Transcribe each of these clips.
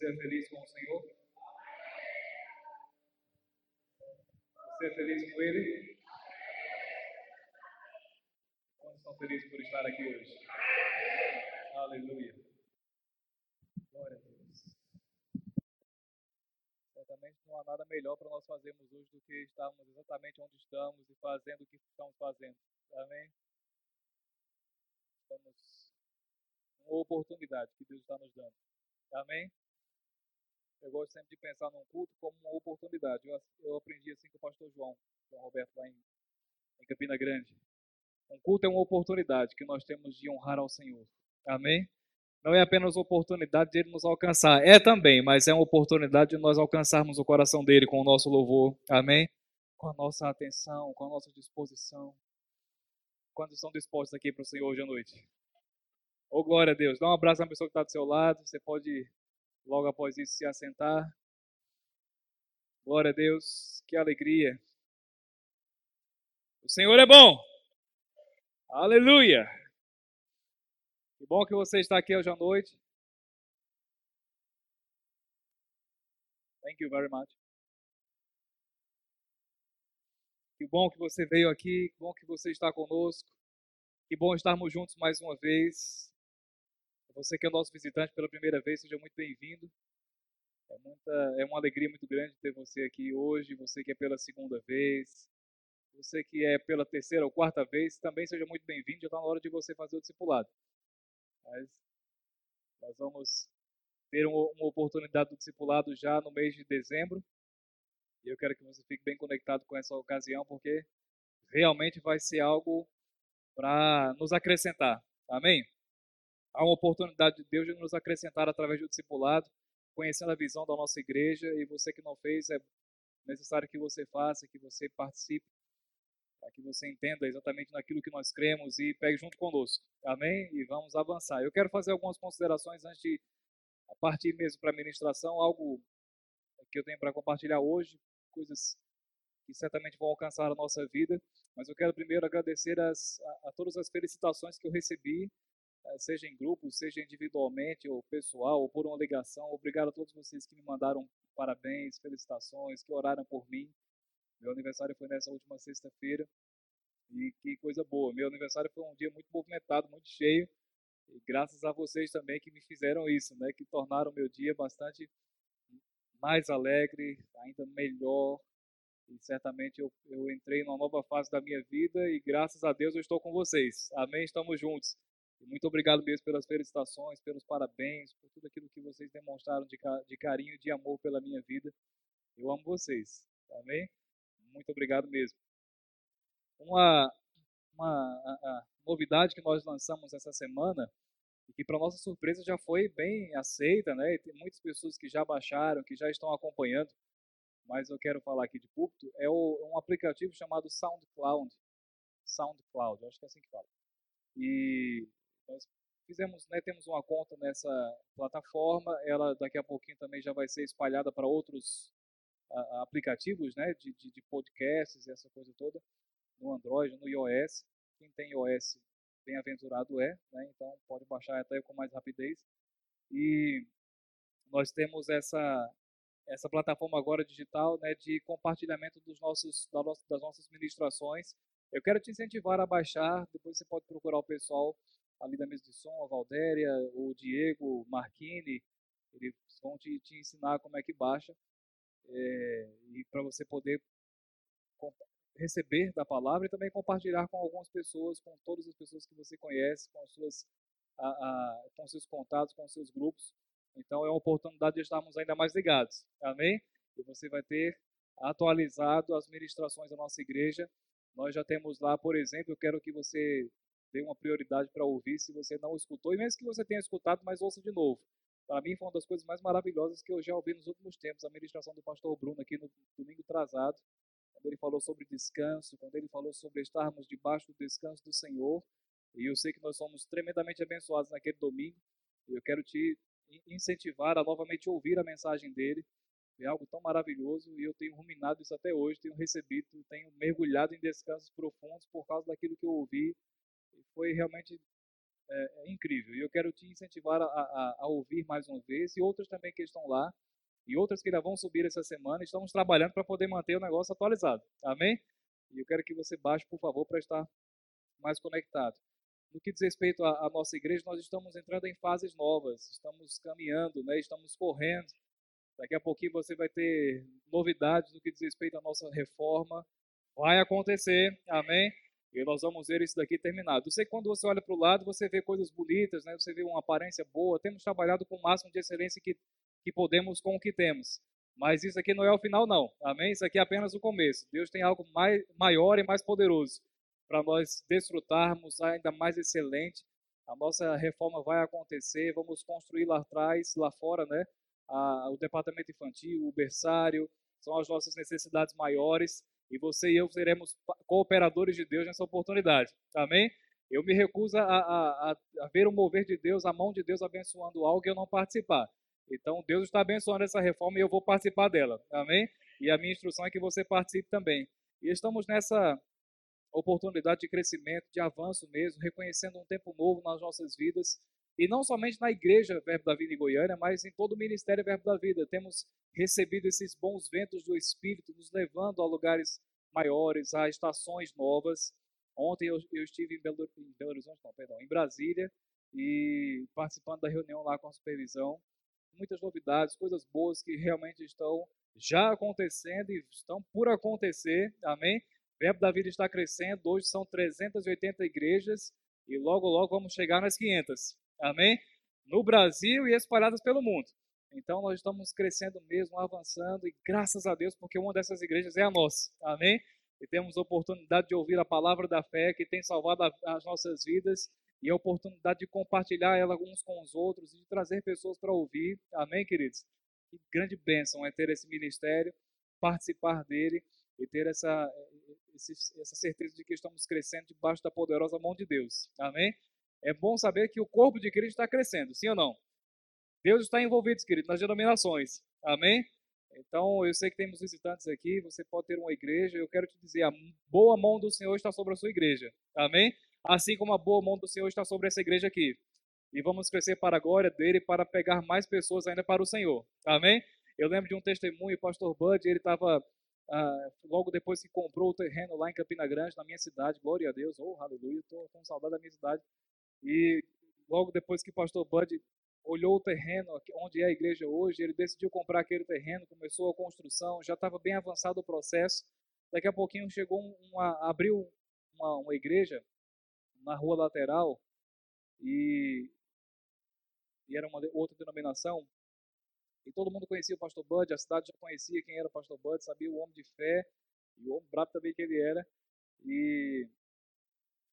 Você é feliz com o Senhor? Você é feliz com Ele? Quantos estão felizes por estar aqui hoje? Aleluia. Glória a Deus. Certamente não há nada melhor para nós fazermos hoje do que estarmos exatamente onde estamos e fazendo o que estamos fazendo. Amém? Estamos uma oportunidade que Deus está nos dando. Amém? Eu gosto sempre de pensar num culto como uma oportunidade. Eu, eu aprendi assim com o pastor João, João Roberto, lá em, em Campina Grande. Um culto é uma oportunidade que nós temos de honrar ao Senhor. Amém? Não é apenas oportunidade de Ele nos alcançar. É também, mas é uma oportunidade de nós alcançarmos o coração dele com o nosso louvor. Amém? Com a nossa atenção, com a nossa disposição. Quantos estão dispostos aqui para o Senhor hoje à noite? Oh, glória a Deus. Dá um abraço na pessoa que está do seu lado. Você pode, logo após isso, se assentar. Glória a Deus. Que alegria. O Senhor é bom. Aleluia. Que bom que você está aqui hoje à noite. Thank you very much. Que bom que você veio aqui, que bom que você está conosco. Que bom estarmos juntos mais uma vez. Você que é o nosso visitante pela primeira vez, seja muito bem-vindo. É, muita, é uma alegria muito grande ter você aqui hoje. Você que é pela segunda vez, você que é pela terceira ou quarta vez, também seja muito bem-vindo. Já está na hora de você fazer o discipulado. Mas nós vamos ter uma, uma oportunidade do discipulado já no mês de dezembro. E eu quero que você fique bem conectado com essa ocasião, porque realmente vai ser algo para nos acrescentar. Amém? Há uma oportunidade de Deus de nos acrescentar através do discipulado, conhecendo a visão da nossa igreja. E você que não fez, é necessário que você faça, que você participe, para que você entenda exatamente naquilo que nós cremos e pegue junto conosco. Amém? E vamos avançar. Eu quero fazer algumas considerações antes de partir mesmo para a ministração, algo que eu tenho para compartilhar hoje, coisas que certamente vão alcançar a nossa vida. Mas eu quero primeiro agradecer as, a, a todas as felicitações que eu recebi seja em grupo, seja individualmente ou pessoal, ou por uma ligação. Obrigado a todos vocês que me mandaram parabéns, felicitações, que oraram por mim. Meu aniversário foi nessa última sexta-feira e que coisa boa. Meu aniversário foi um dia muito movimentado, muito cheio. E graças a vocês também que me fizeram isso, né? Que tornaram meu dia bastante mais alegre, ainda melhor. E certamente eu, eu entrei numa nova fase da minha vida e graças a Deus eu estou com vocês. Amém? Estamos juntos. Muito obrigado mesmo pelas felicitações, pelos parabéns, por tudo aquilo que vocês demonstraram de, de carinho e de amor pela minha vida. Eu amo vocês. Amém? Muito obrigado mesmo. Uma, uma a, a novidade que nós lançamos essa semana e que para nossa surpresa já foi bem aceita, né? E tem muitas pessoas que já baixaram, que já estão acompanhando. Mas eu quero falar aqui de púlpito, é o, um aplicativo chamado SoundCloud. SoundCloud, acho que é assim que fala. E nós fizemos, né, temos uma conta nessa plataforma, ela daqui a pouquinho também já vai ser espalhada para outros aplicativos, né, de, de, de podcasts e essa coisa toda, no Android, no iOS. Quem tem iOS, bem-aventurado é, né, então pode baixar até com mais rapidez. E nós temos essa essa plataforma agora digital né, de compartilhamento dos nossos, das nossas ministrações. Eu quero te incentivar a baixar, depois você pode procurar o pessoal ali da mesa de som, a Valdéria, o Diego, o Marquini, eles vão te, te ensinar como é que baixa é, e para você poder receber da palavra e também compartilhar com algumas pessoas, com todas as pessoas que você conhece, com suas a, a, com seus contatos, com seus grupos. Então é uma oportunidade de estarmos ainda mais ligados. Amém? E você vai ter atualizado as ministrações da nossa igreja. Nós já temos lá, por exemplo, eu quero que você dê uma prioridade para ouvir se você não escutou, e mesmo que você tenha escutado, mas ouça de novo. Para mim foi uma das coisas mais maravilhosas que eu já ouvi nos últimos tempos, a ministração do pastor Bruno aqui no domingo trazado, quando ele falou sobre descanso, quando ele falou sobre estarmos debaixo do descanso do Senhor, e eu sei que nós somos tremendamente abençoados naquele domingo, e eu quero te incentivar a novamente ouvir a mensagem dele, é algo tão maravilhoso e eu tenho ruminado isso até hoje, tenho recebido, tenho mergulhado em descansos profundos por causa daquilo que eu ouvi foi realmente é, é incrível. E eu quero te incentivar a, a, a, ouvir mais uma vez, e outros também que estão lá, e outras que ainda vão subir essa semana. Estamos trabalhando para poder manter o negócio atualizado. Amém? E eu quero que você baixe, por favor, para estar mais conectado. No que diz respeito à, à nossa igreja, nós estamos entrando em fases novas, estamos caminhando, né? estamos correndo. Daqui a pouquinho você vai ter novidades no que diz respeito à nossa reforma. Vai acontecer, amém? E nós vamos ver isso daqui terminado. Eu sei que quando você olha para o lado, você vê coisas bonitas, né? você vê uma aparência boa. Temos trabalhado com o máximo de excelência que, que podemos com o que temos. Mas isso aqui não é o final, não. Amém? Isso aqui é apenas o começo. Deus tem algo mais, maior e mais poderoso para nós desfrutarmos ainda mais excelente. A nossa reforma vai acontecer. Vamos construir lá atrás, lá fora, né? A, o departamento infantil, o berçário, são as nossas necessidades maiores e você e eu seremos cooperadores de Deus nessa oportunidade. Amém? Eu me recuso a, a, a, ver o mover de Deus, a mão de Deus abençoando algo e eu não participar. Então, Deus está abençoando essa reforma e eu vou participar dela. Amém? E a minha instrução é que você participe também. E estamos nessa oportunidade de crescimento, de avanço mesmo, reconhecendo um tempo novo nas nossas vidas. E não somente na igreja Verbo da Vida em Goiânia, mas em todo o ministério Verbo da Vida. Temos recebido esses bons ventos do Espírito, nos levando a lugares maiores, a estações novas. Ontem eu, eu estive em Belo, em Belo Horizonte, não, perdão, em Brasília, e participando da reunião lá com a supervisão. Muitas novidades, coisas boas que realmente estão já acontecendo e estão por acontecer. Amém? Verbo da Vida está crescendo. Hoje são 380 igrejas e logo, logo vamos chegar nas 500. Amém? No Brasil e espalhadas pelo mundo. Então nós estamos crescendo mesmo, avançando e graças a Deus, porque uma dessas igrejas é a nossa. Amém? E temos a oportunidade de ouvir a palavra da fé que tem salvado as nossas vidas e a oportunidade de compartilhar ela uns com os outros e de trazer pessoas para ouvir. Amém, queridos? Que grande bênção é ter esse ministério, participar dele e ter essa, essa certeza de que estamos crescendo debaixo da poderosa mão de Deus. Amém? É bom saber que o corpo de Cristo está crescendo, sim ou não? Deus está envolvido, querido, nas denominações. Amém? Então, eu sei que temos visitantes aqui, você pode ter uma igreja, eu quero te dizer, a boa mão do Senhor está sobre a sua igreja. Amém? Assim como a boa mão do Senhor está sobre essa igreja aqui. E vamos crescer para a glória dele, para pegar mais pessoas ainda para o Senhor. Amém? Eu lembro de um testemunho, o pastor Bud, ele estava, ah, logo depois que comprou o terreno lá em Campina Grande, na minha cidade, glória a Deus, oh, aleluia, estou com saudade da minha cidade. E logo depois que o pastor Bud olhou o terreno onde é a igreja hoje, ele decidiu comprar aquele terreno, começou a construção, já estava bem avançado o processo. Daqui a pouquinho chegou uma, abriu uma, uma igreja na rua lateral e, e era uma outra denominação. E todo mundo conhecia o pastor Bud, a cidade já conhecia quem era o pastor Bud, sabia o homem de fé e o homem brabo também que ele era. E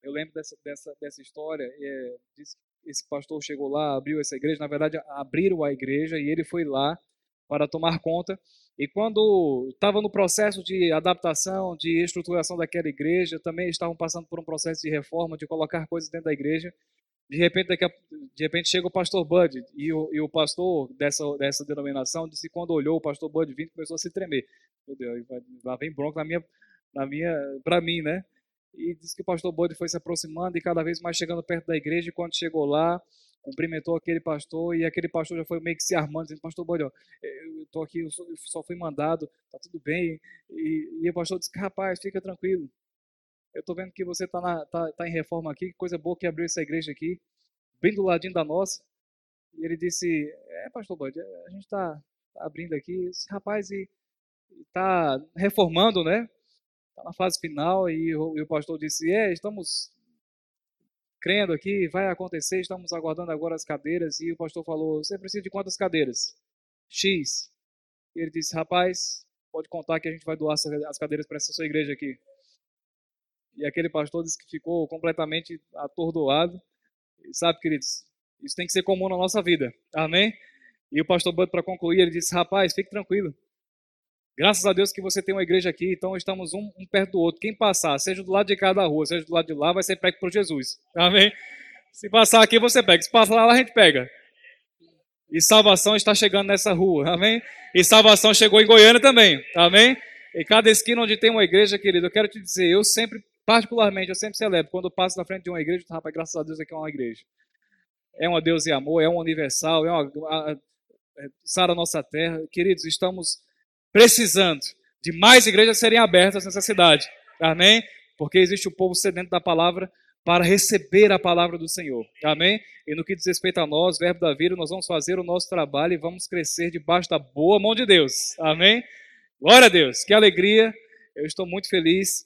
eu lembro dessa, dessa, dessa história, é, esse pastor chegou lá, abriu essa igreja, na verdade abriram a igreja e ele foi lá para tomar conta. E quando estava no processo de adaptação, de estruturação daquela igreja, também estavam passando por um processo de reforma, de colocar coisas dentro da igreja. De repente, a, de repente chega o pastor Bud e o, e o pastor dessa, dessa denominação disse que quando olhou o pastor Bud vindo começou a se tremer. Meu Deus, lá vem bronca na minha, na minha, para mim, né? E disse que o pastor Bode foi se aproximando e cada vez mais chegando perto da igreja. E quando chegou lá, cumprimentou aquele pastor e aquele pastor já foi meio que se armando, dizendo: Pastor Bode, ó, eu estou aqui, eu só fui mandado, tá tudo bem. E, e o pastor disse: Rapaz, fica tranquilo. Eu estou vendo que você está tá, tá em reforma aqui, que coisa boa que abriu essa igreja aqui, bem do ladinho da nossa. E ele disse: É, pastor Bode, a gente está tá abrindo aqui. Disse, Rapaz, e está reformando, né? Está na fase final e o, e o pastor disse: É, estamos crendo aqui, vai acontecer, estamos aguardando agora as cadeiras. E o pastor falou: Você precisa de quantas cadeiras? X. E ele disse: Rapaz, pode contar que a gente vai doar as cadeiras para essa sua igreja aqui. E aquele pastor disse que ficou completamente atordoado. E sabe, queridos, isso tem que ser comum na nossa vida. Amém? E o pastor Bud, para concluir, ele disse: Rapaz, fique tranquilo. Graças a Deus que você tem uma igreja aqui, então estamos um, um, perto do outro. Quem passar, seja do lado de cada rua, seja do lado de lá, vai ser pego por Jesus. Amém? Se passar aqui, você pega. Se passar lá, a gente pega. E salvação está chegando nessa rua. Amém? E salvação chegou em Goiânia também. Amém? Em cada esquina onde tem uma igreja, querido, eu quero te dizer, eu sempre, particularmente, eu sempre celebro. Quando eu passo na frente de uma igreja, rapaz, graças a Deus aqui é uma igreja. é uma Deus e amor, é um universal, é uma é, sara nossa terra. Queridos, estamos precisando de mais igrejas serem abertas nessa cidade. Amém? Porque existe o povo sedento da palavra para receber a palavra do Senhor. Amém? E no que diz respeito a nós, verbo da vida, nós vamos fazer o nosso trabalho e vamos crescer debaixo da boa mão de Deus. Amém? Glória a Deus, que alegria. Eu estou muito feliz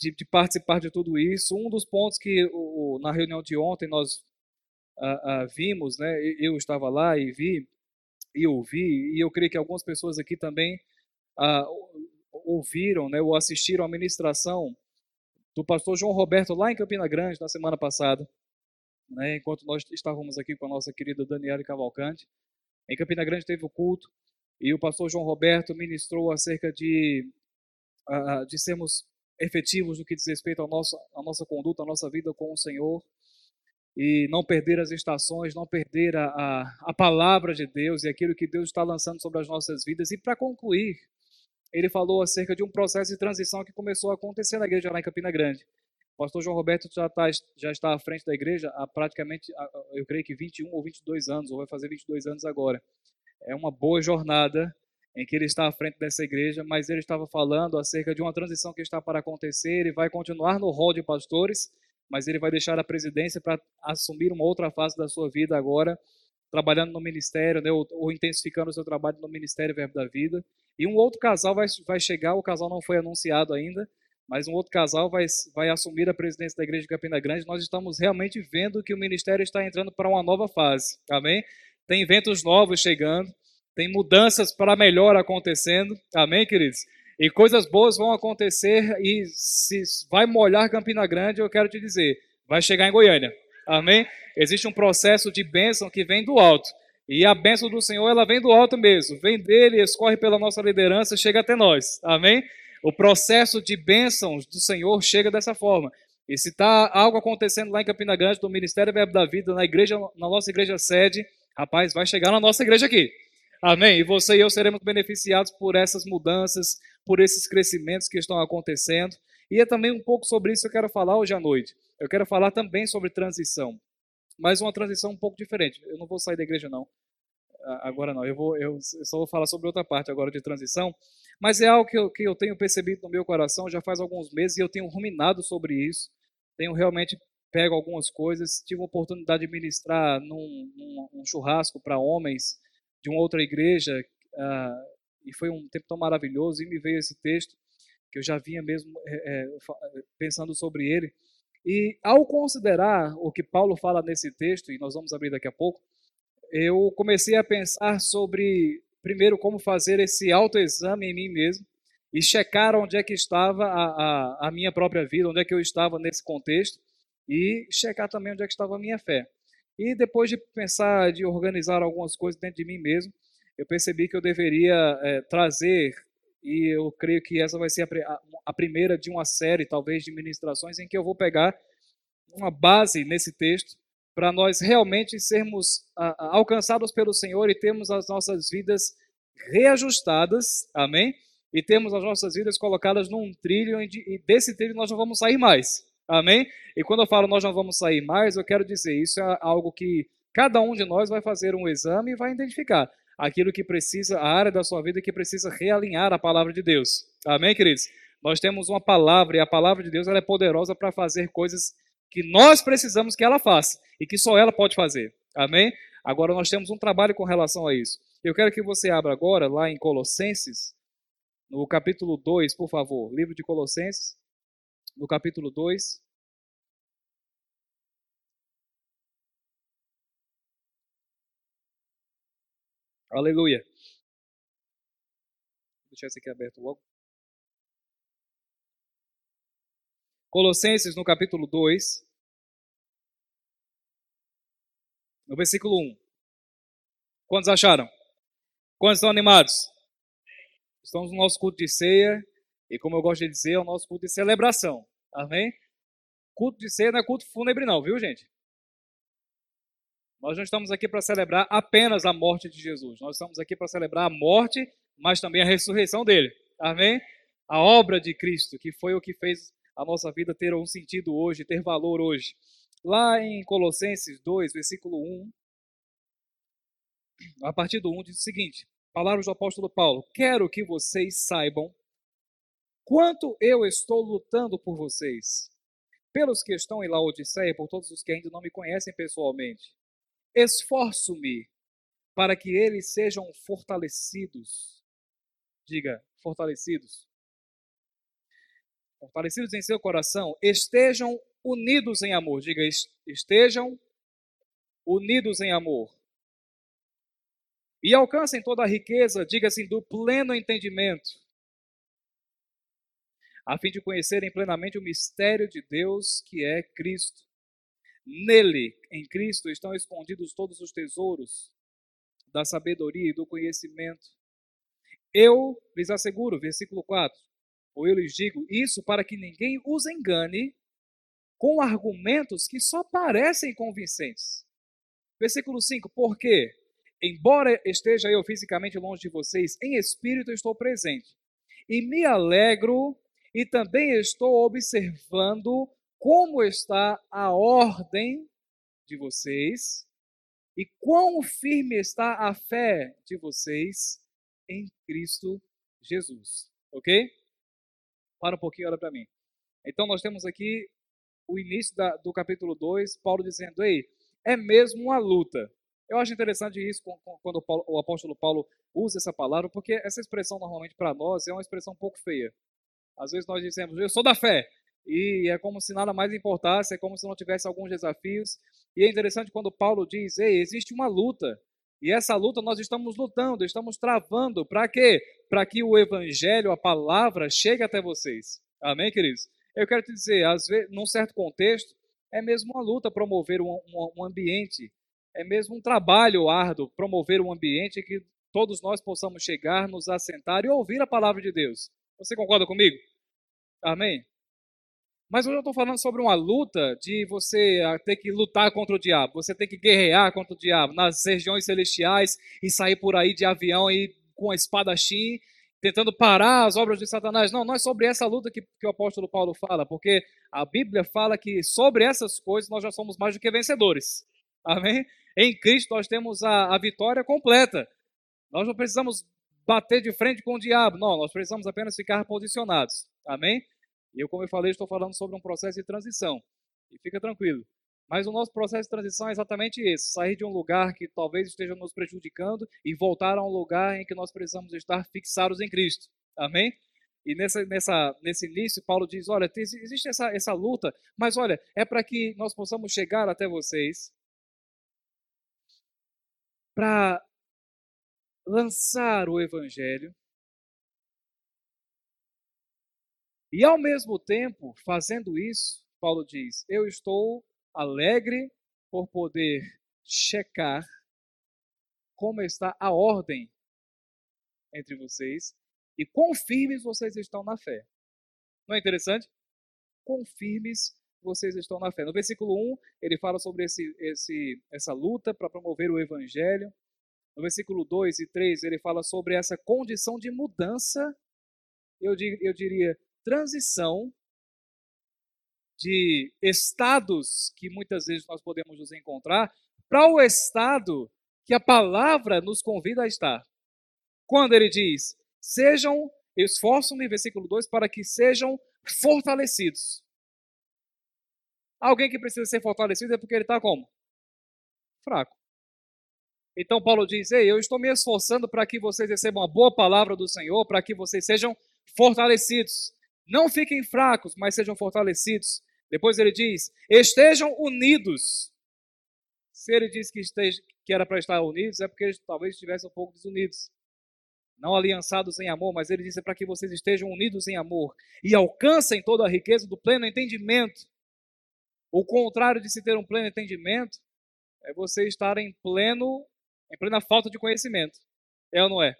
de, de participar de tudo isso. Um dos pontos que o, na reunião de ontem nós ah, ah, vimos, né, eu estava lá e vi e ouvi, e eu creio que algumas pessoas aqui também ah, ouviram né, ou assistiram a ministração do pastor João Roberto lá em Campina Grande na semana passada, né, enquanto nós estávamos aqui com a nossa querida Daniela Cavalcante. Em Campina Grande teve o culto e o pastor João Roberto ministrou acerca de, uh, de sermos efetivos no que diz respeito à nossa, à nossa conduta, à nossa vida com o Senhor e não perder as estações, não perder a, a, a palavra de Deus e aquilo que Deus está lançando sobre as nossas vidas. E para concluir, ele falou acerca de um processo de transição que começou a acontecer na igreja lá em Campina Grande. O pastor João Roberto já, tá, já está à frente da igreja há praticamente, eu creio que 21 ou 22 anos, ou vai fazer 22 anos agora. É uma boa jornada em que ele está à frente dessa igreja, mas ele estava falando acerca de uma transição que está para acontecer, ele vai continuar no rol de pastores, mas ele vai deixar a presidência para assumir uma outra fase da sua vida agora, trabalhando no ministério, né, ou, ou, intensificando o seu trabalho no Ministério Verbo da Vida. E um outro casal vai, vai chegar, o casal não foi anunciado ainda, mas um outro casal vai, vai assumir a presidência da Igreja de Campina Grande. Nós estamos realmente vendo que o ministério está entrando para uma nova fase, amém? Tem eventos novos chegando, tem mudanças para melhor acontecendo, amém, queridos? E coisas boas vão acontecer e se vai molhar Campina Grande, eu quero te dizer, vai chegar em Goiânia, amém? Existe um processo de bênção que vem do alto. E a bênção do Senhor, ela vem do alto mesmo. Vem dele, escorre pela nossa liderança, chega até nós. Amém? O processo de bênçãos do Senhor chega dessa forma. E se está algo acontecendo lá em Campina Grande, no Ministério Verbo da Vida, na igreja, na nossa igreja sede, rapaz, vai chegar na nossa igreja aqui. Amém? E você e eu seremos beneficiados por essas mudanças, por esses crescimentos que estão acontecendo. E é também um pouco sobre isso que eu quero falar hoje à noite. Eu quero falar também sobre transição mas uma transição um pouco diferente. Eu não vou sair da igreja, não. Agora não, eu, vou, eu só vou falar sobre outra parte agora de transição, mas é algo que eu, que eu tenho percebido no meu coração já faz alguns meses e eu tenho ruminado sobre isso. Tenho realmente pego algumas coisas. Tive a oportunidade de ministrar num, num, num churrasco para homens de uma outra igreja uh, e foi um tempo tão maravilhoso. E me veio esse texto que eu já vinha mesmo é, pensando sobre ele. E ao considerar o que Paulo fala nesse texto, e nós vamos abrir daqui a pouco, eu comecei a pensar sobre, primeiro, como fazer esse autoexame em mim mesmo e checar onde é que estava a, a, a minha própria vida, onde é que eu estava nesse contexto e checar também onde é que estava a minha fé. E depois de pensar, de organizar algumas coisas dentro de mim mesmo, eu percebi que eu deveria é, trazer e eu creio que essa vai ser a, a, primeira de uma série, talvez, de ministrações em que eu vou pegar uma base nesse texto para nós realmente sermos a, alcançados pelo Senhor e termos as nossas vidas reajustadas, amém? E temos as nossas vidas colocadas num trilho e desse trilho nós não vamos sair mais, amém? E quando eu falo nós não vamos sair mais, eu quero dizer, isso é algo que cada um de nós vai fazer um exame e vai identificar aquilo que precisa, a área da sua vida que precisa realinhar a palavra de Deus. Amém, queridos? Nós temos uma palavra e a palavra de Deus ela é poderosa para fazer coisas que nós precisamos que ela faça e que só ela pode fazer. Amém? Agora nós temos um trabalho com relação a isso. Eu quero que você abra agora lá em Colossenses, no capítulo 2, por favor. Livro de Colossenses, no capítulo 2. Aleluia. Vou deixar esse aqui aberto logo. Colossenses, no capítulo 2, no versículo 1. Quantos acharam? Quantos estão animados? Estamos no nosso culto de ceia, e como eu gosto de dizer, é o nosso culto de celebração. Amém? Culto de ceia não é culto fúnebre, não, viu, gente? Nós não estamos aqui para celebrar apenas a morte de Jesus. Nós estamos aqui para celebrar a morte, mas também a ressurreição dele. Amém? A obra de Cristo, que foi o que fez a nossa vida ter um sentido hoje, ter valor hoje. Lá em Colossenses 2, versículo 1, a partir do 1 diz o seguinte: Palavras do apóstolo Paulo: Quero que vocês saibam quanto eu estou lutando por vocês, pelos que estão em Laodiceia, por todos os que ainda não me conhecem pessoalmente. Esforço-me para que eles sejam fortalecidos. Diga, fortalecidos. Fortalecidos em seu coração, estejam unidos em amor. Diga, estejam unidos em amor. E alcancem toda a riqueza, diga assim, do pleno entendimento, a fim de conhecerem plenamente o mistério de Deus, que é Cristo. Nele, em Cristo, estão escondidos todos os tesouros da sabedoria e do conhecimento. Eu lhes asseguro, versículo 4, ou eu lhes digo isso para que ninguém os engane com argumentos que só parecem convincentes. Versículo 5, porque, embora esteja eu fisicamente longe de vocês, em espírito estou presente. E me alegro e também estou observando como está a ordem de vocês e quão firme está a fé de vocês em Cristo Jesus. Ok? Para um pouquinho, olha para mim. Então, nós temos aqui o início da, do capítulo 2, Paulo dizendo: Ei, é mesmo uma luta. Eu acho interessante isso quando o, apóstolo Paulo usa essa palavra, porque essa expressão, normalmente, para nós, é uma expressão um pouco feia. Às vezes nós dizemos, eu sou da fé, e é como se nada mais importasse, é como se não tivesse alguns desafios. E é interessante quando Paulo diz: Ei, existe uma luta. E essa luta nós estamos lutando, estamos travando. Para quê? Para que o evangelho, a palavra, chegue até vocês. Amém, queridos? Eu quero te dizer, às vezes, num certo contexto, é mesmo uma luta promover um, um, um ambiente, é mesmo um trabalho árduo promover um ambiente que todos nós possamos chegar, nos assentar e ouvir a palavra de Deus. Você concorda comigo? Amém? Mas hoje eu estou falando sobre uma luta de você ah, ter que lutar contra o diabo, você ter que guerrear contra o diabo nas regiões celestiais e sair por aí de avião e com a espadachim, tentando parar as obras de Satanás. Não, não é sobre essa luta que, que o apóstolo Paulo fala, porque a Bíblia fala que sobre essas coisas nós já somos mais do que vencedores. Amém? Em Cristo nós temos a, a vitória completa. Nós não precisamos bater de frente com o diabo, não, nós precisamos apenas ficar posicionados. Amém? E eu, como eu falei, estou falando sobre um processo de transição. E fica tranquilo. Mas o nosso processo de transição é exatamente esse: sair de um lugar que talvez esteja nos prejudicando e voltar a um lugar em que nós precisamos estar fixados em Cristo. Amém? E nessa, nessa, nesse início, Paulo diz: olha, existe essa, essa luta, mas olha, é para que nós possamos chegar até vocês, para lançar o evangelho, E ao mesmo tempo, fazendo isso, Paulo diz: Eu estou alegre por poder checar como está a ordem entre vocês e quão firmes vocês estão na fé. Não é interessante? Quão firmes vocês estão na fé. No versículo 1, ele fala sobre esse, esse, essa luta para promover o evangelho. No versículo 2 e 3, ele fala sobre essa condição de mudança, eu, eu diria, transição de estados que muitas vezes nós podemos nos encontrar para o estado que a palavra nos convida a estar. Quando ele diz: "Sejam esforçam-me", versículo 2, para que sejam fortalecidos. Alguém que precisa ser fortalecido é porque ele está como? Fraco. Então Paulo diz: Ei, eu estou me esforçando para que vocês recebam a boa palavra do Senhor, para que vocês sejam fortalecidos. Não fiquem fracos, mas sejam fortalecidos. Depois ele diz: estejam unidos. Se ele diz que, esteja, que era para estar unidos, é porque eles talvez estivessem um pouco desunidos. Não aliançados em amor, mas ele disse para que vocês estejam unidos em amor e alcancem toda a riqueza do pleno entendimento. O contrário de se ter um pleno entendimento é você estar em pleno, em plena falta de conhecimento. É ou não é?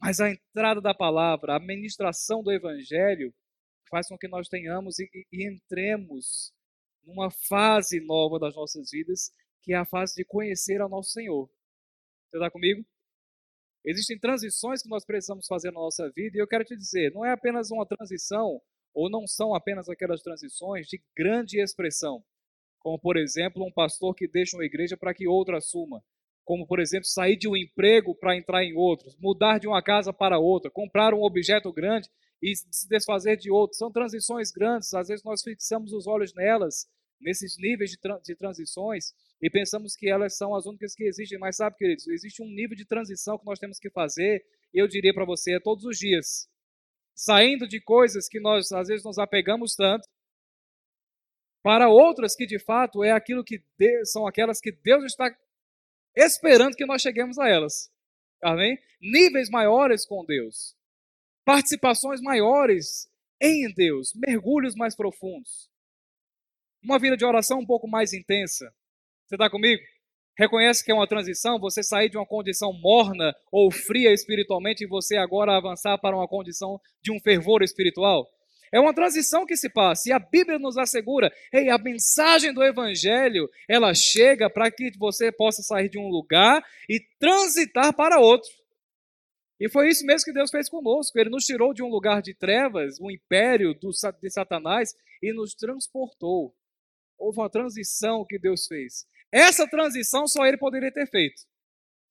Mas a entrada da palavra, a ministração do evangelho, faz com que nós tenhamos e, e, entremos numa fase nova das nossas vidas, que é a fase de conhecer ao nosso Senhor. Você está comigo? Existem transições que nós precisamos fazer na nossa vida, e eu quero te dizer, não é apenas uma transição, ou não são apenas aquelas transições de grande expressão. como por exemplo um pastor que deixa uma igreja para que outra assuma, como por exemplo sair de um emprego para entrar em outro, mudar de uma casa para outra, comprar um objeto grande e se desfazer de outro. São transições grandes, às vezes nós fixamos os olhos nelas, nesses níveis de, de transições, e pensamos que elas são as únicas que existem, mas sabe, queridos, existe um nível de transição que nós temos que fazer, eu diria para você, é todos os dias. Saindo de coisas que nós às vezes nos apegamos tanto, para outras que de fato é aquilo que Deus, são aquelas que Deus está esperando que nós cheguemos a elas. Amém? Níveis maiores com Deus. Participações maiores em Deus, mergulhos mais profundos. Uma vida de oração um pouco mais intensa. Você está comigo? Reconhece que é uma transição, você sair de uma condição morna ou fria espiritualmente e você agora avançar para uma condição de um fervor espiritual? É uma transição que se passa. E a Bíblia nos assegura, ei, a mensagem do Evangelho, ela chega para que você possa sair de um lugar e transitar para outro. E foi isso mesmo que Deus fez conosco. Ele nos tirou de um lugar de trevas, um império de Satanás, e nos transportou. Houve uma transição que Deus fez. Essa transição só Ele poderia ter feito.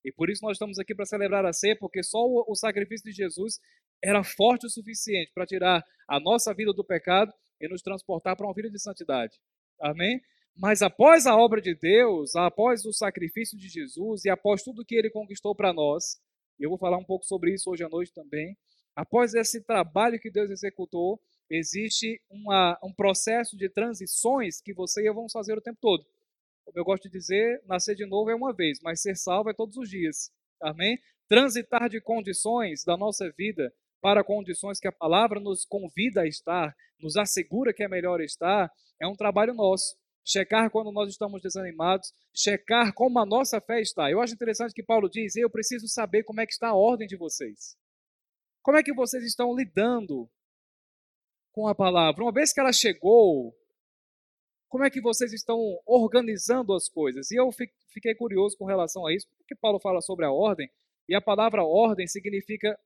E por isso nós estamos aqui para celebrar a ceia, porque só o sacrifício de Jesus era forte o suficiente para tirar a nossa vida do pecado e nos transportar para uma vida de santidade. Amém? Mas após a obra de Deus, após o sacrifício de Jesus e após tudo que ele conquistou para nós, e eu vou falar um pouco sobre isso hoje à noite também, após esse trabalho que Deus executou, existe uma, um processo de transições que você e eu vamos fazer o tempo todo. Como eu gosto de dizer, nascer de novo é uma vez, mas ser salvo é todos os dias. Amém? Transitar de condições da nossa vida para condições que a palavra nos convida a estar, nos assegura que é melhor estar, é um trabalho nosso. Checar quando nós estamos desanimados, checar como a nossa fé está. Eu acho interessante que Paulo diz: Eu preciso saber como é que está a ordem de vocês. Como é que vocês estão lidando com a palavra? Uma vez que ela chegou, como é que vocês estão organizando as coisas? E eu fiquei curioso com relação a isso, porque Paulo fala sobre a ordem, e a palavra ordem significa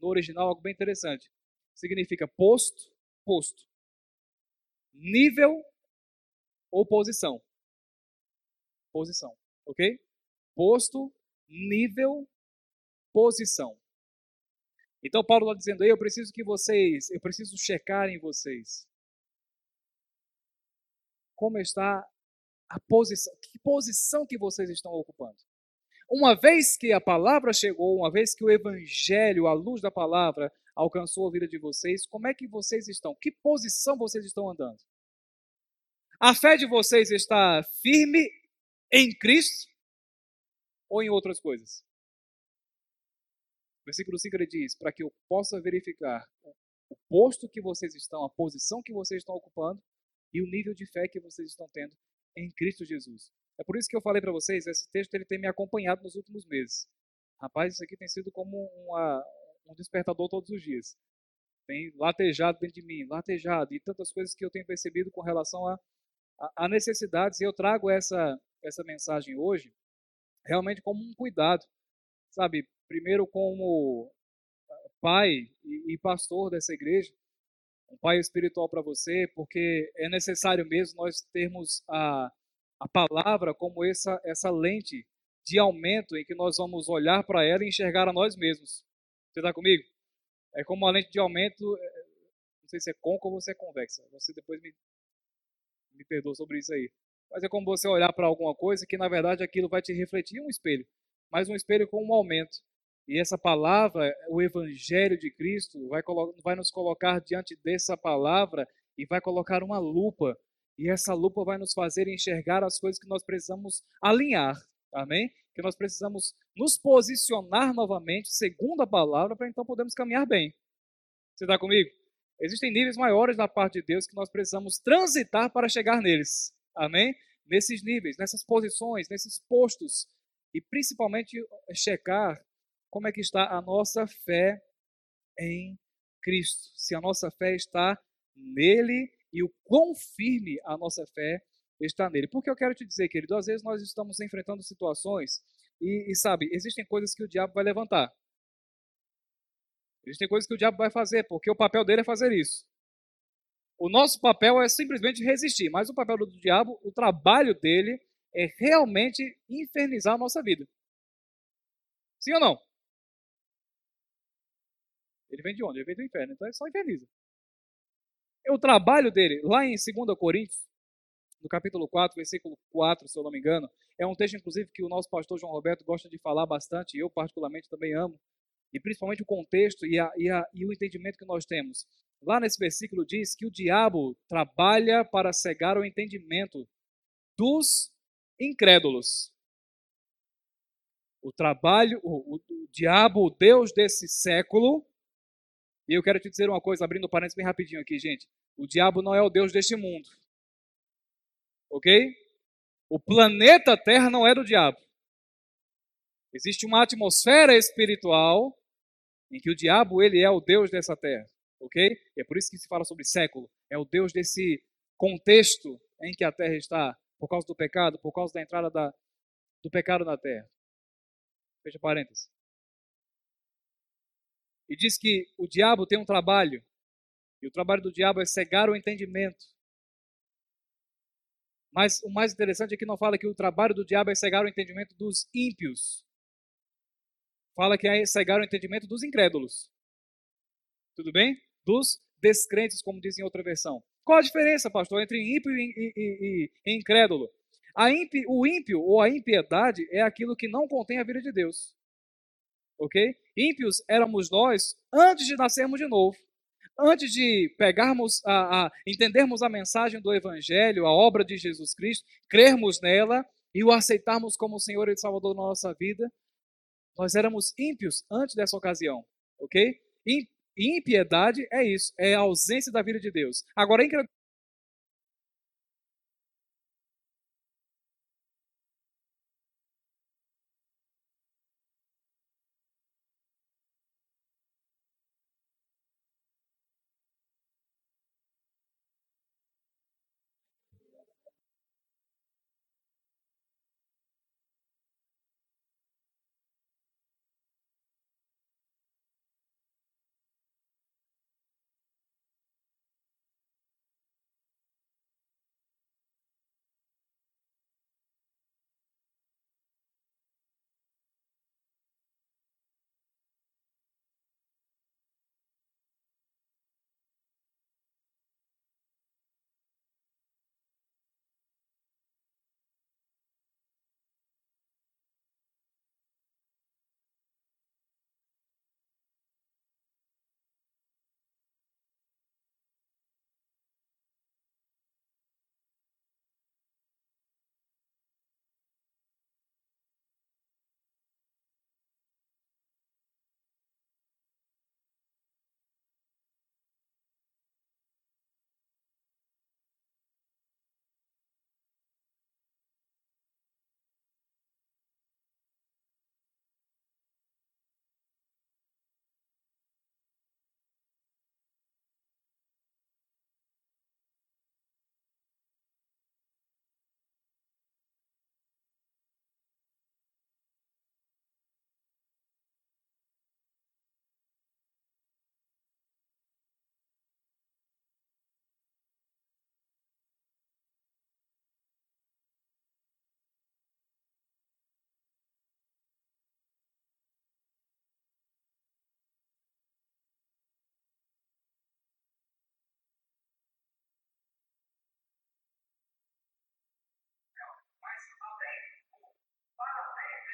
no original algo bem interessante. Significa posto, posto. Nível ou posição. Posição, ok? Posto, nível, posição. Então Paulo está dizendo, eu preciso que vocês, eu preciso checar em vocês como está a posição, que posição que vocês estão ocupando. Uma vez que a palavra chegou, uma vez que o evangelho, a luz da palavra, alcançou a vida de vocês, como é que vocês estão? Que posição vocês estão andando? A fé de vocês está firme em Cristo ou em outras coisas? Versículo 5 ele diz: para que eu possa verificar o posto que vocês estão, a posição que vocês estão ocupando e o nível de fé que vocês estão tendo em Cristo Jesus. É por isso que eu falei para vocês, esse texto ele tem me acompanhado nos últimos meses. Rapaz, isso aqui tem sido como uma, um despertador todos os dias. Tem latejado dentro de mim, latejado, e tantas coisas que eu tenho percebido com relação a, a, a necessidades. E eu trago essa, essa mensagem hoje realmente como um cuidado, sabe? Primeiro, como ah, pai e, e pastor dessa igreja, um pai espiritual para você, porque é necessário mesmo nós termos a a palavra como essa, essa lente de aumento em que nós vamos olhar para ela e enxergar a nós mesmos. Você está comigo? É como uma lente de aumento, é, não sei se é côncava ou se é convexa. Você depois me, me perdoa sobre isso aí. Mas é como você olhar para alguma coisa que na verdade aquilo vai te refletir um espelho, mas um espelho com um aumento. E essa palavra, o Evangelho de Cristo, vai, vai nos colocar diante dessa palavra e vai colocar uma lupa e essa lupa vai nos fazer enxergar as coisas que nós precisamos alinhar. Amém? Que nós precisamos nos posicionar novamente segundo a palavra para então podermos caminhar bem. Você está comigo? Existem níveis maiores da parte de Deus que nós precisamos transitar para chegar neles. Amém? Nesses níveis, nessas posições, nesses postos. E principalmente checar como é que está a nossa fé em Cristo. Se a nossa fé está nele e o quão firme a nossa fé está nele. Porque eu quero te dizer, querido, às vezes nós estamos enfrentando situações e, e sabe, existem coisas que o diabo vai levantar. Existem coisas que o diabo vai fazer, porque o papel dele é fazer isso. O nosso papel é simplesmente resistir, mas o papel do diabo, o trabalho dele é realmente infernizar a nossa vida. Sim ou não? Ele vem de onde? Ele vem do inferno, então ele só inferniza. O trabalho dele, lá em 2 Coríntios, no capítulo 4, versículo 4, se eu não me engano, é um texto, inclusive, que o nosso pastor João Roberto gosta de falar bastante, e eu particularmente também amo, e principalmente o contexto e, a, e, a, e o entendimento que nós temos. Lá nesse versículo diz que o diabo trabalha para cegar o entendimento dos incrédulos. O trabalho, o, o, o diabo, o Deus desse século, e eu quero te dizer uma coisa, abrindo parênteses bem rapidinho aqui, gente. O diabo não é o Deus deste mundo. Ok? O planeta Terra não é do diabo. Existe uma atmosfera espiritual em que o diabo ele é o Deus dessa terra. Ok? E é por isso que se fala sobre século. É o Deus desse contexto em que a terra está, por causa do pecado, por causa da entrada da, do pecado na terra. Fecha parênteses. E diz que o diabo tem um trabalho, e o trabalho do diabo é cegar o entendimento. Mas o mais interessante é que não fala que o trabalho do diabo é cegar o entendimento dos ímpios. Fala que é cegar o entendimento dos incrédulos. Tudo bem? Dos descrentes, como diz em outra versão. Qual a diferença, pastor, entre ímpio e, e, e, e incrédulo? Ímpio, o ímpio ou a impiedade é aquilo que não contém a vida de Deus ok? Ímpios éramos nós antes de nascermos de novo. Antes de pegarmos, a, a, entendermos a mensagem do Evangelho, a obra de Jesus Cristo, crermos nela e o aceitarmos como Senhor e Salvador da nossa vida, nós éramos ímpios antes dessa ocasião, ok? Impiedade é isso, é a ausência da vida de Deus. Agora,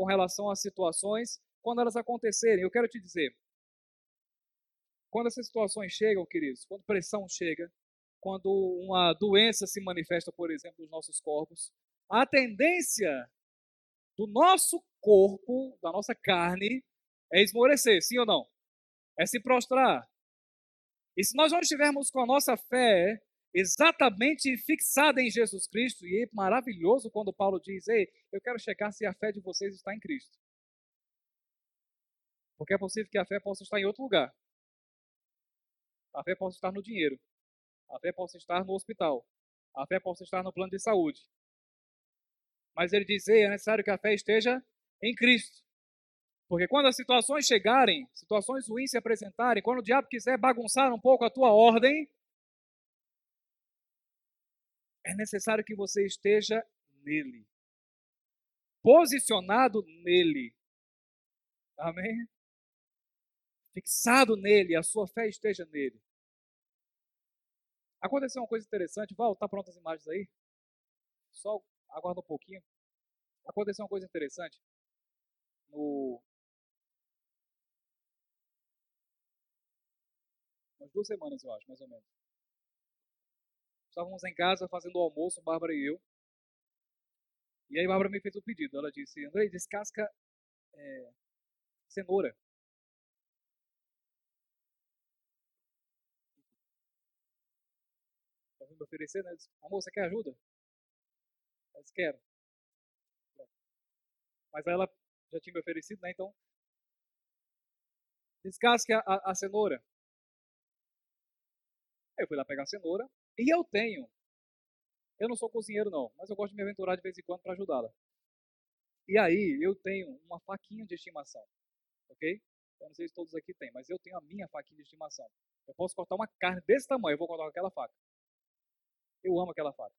com relação às situações quando elas acontecerem. Eu quero te dizer, quando essas situações chegam, queridos, quando pressão chega, quando uma doença se manifesta, por exemplo, nos nossos corpos, a tendência do nosso corpo, da nossa carne, é esmorecer, sim ou não? É se prostrar. E se nós não estivermos com a nossa fé exatamente fixada em Jesus Cristo. E é maravilhoso quando Paulo diz: Ei, eu quero checar se a fé de vocês está em Cristo. Porque é possível que a fé possa estar em outro lugar. A fé possa estar no dinheiro. A fé possa estar no hospital. A fé possa estar no plano de saúde. Mas ele diz: Ei, é necessário que a fé esteja em Cristo. Porque quando as situações chegarem, situações ruins se apresentarem, quando o diabo quiser bagunçar um pouco a tua ordem, é necessário que você esteja nele. Posicionado nele. Amém? Fixado nele, a sua fé esteja nele. Aconteceu uma coisa interessante. Val, tá prontas as imagens aí? Só aguarda um pouquinho. Aconteceu uma coisa interessante. No... Umas duas semanas, eu acho, mais ou menos. Estávamos em casa fazendo o almoço, Bárbara e eu. E aí Bárbara me fez um pedido. Ela disse, André, descasca é, cenoura. Tá me oferecer, né? Disse, Amor, você quer ajuda? Eu disse, quero. Mas ela já tinha me oferecido, né? Então, descasque a, a, a cenoura. Eu fui lá pegar a cenoura, e eu tenho. Eu não sou cozinheiro, não, mas eu gosto de me aventurar de vez em quando para ajudá-la. E aí, eu tenho uma faquinha de estimação, ok? Eu não sei se todos aqui têm, mas eu tenho a minha faquinha de estimação. Eu posso cortar uma carne desse tamanho, eu vou cortar com aquela faca. Eu amo aquela faca.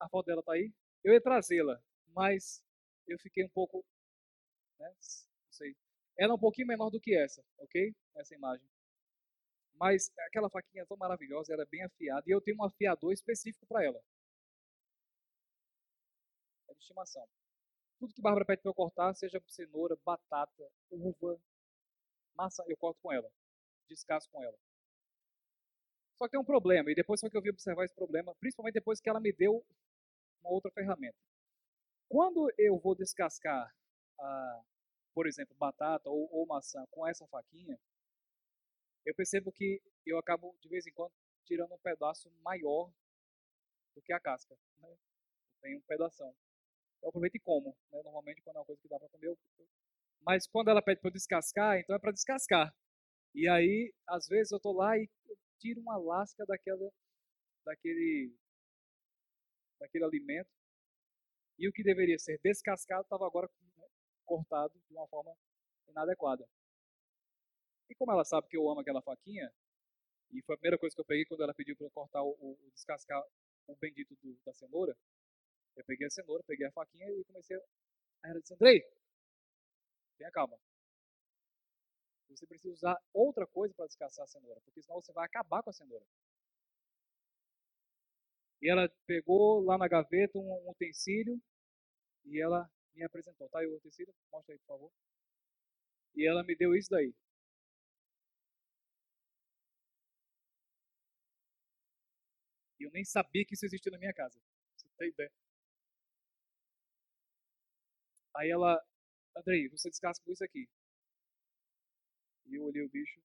A foto dela tá aí. Eu ia trazê-la, mas eu fiquei um pouco, né, não sei. Ela é um pouquinho menor do que essa, ok? Essa imagem. Mas aquela faquinha é tão maravilhosa, ela é bem afiada. E eu tenho um afiador específico para ela. É de estimação. Tudo que Bárbara pede para eu cortar, seja cenoura, batata, uva, massa, eu corto com ela. Descasco com ela. Só que tem um problema, e depois só que eu vi observar esse problema, principalmente depois que ela me deu uma outra ferramenta. Quando eu vou descascar, ah, por exemplo, batata ou, ou maçã com essa faquinha, eu percebo que eu acabo, de vez em quando, tirando um pedaço maior do que a casca. Né? Tem um pedação. Eu aproveito e como. Né? Normalmente, quando é uma coisa que dá para comer, eu... mas quando ela pede para descascar, então é para descascar. E aí, às vezes, eu estou lá e tiro uma lasca daquela, daquele, daquele alimento. E o que deveria ser descascado estava agora né, cortado de uma forma inadequada. E como ela sabe que eu amo aquela faquinha, e foi a primeira coisa que eu peguei quando ela pediu para eu cortar o, o, descascar o bendito do, da cenoura, eu peguei a cenoura, peguei a faquinha e comecei. Aí ela disse: Andrei, tenha calma. Você precisa usar outra coisa para descascar a cenoura, porque senão você vai acabar com a cenoura. E ela pegou lá na gaveta um, um utensílio e ela me apresentou. Tá aí o utensílio? Mostra aí, por favor. E ela me deu isso daí. Eu nem sabia que isso existia na minha casa. Você tem ideia? Aí ela, Andrei, você descasca com isso aqui. E eu olhei o bicho.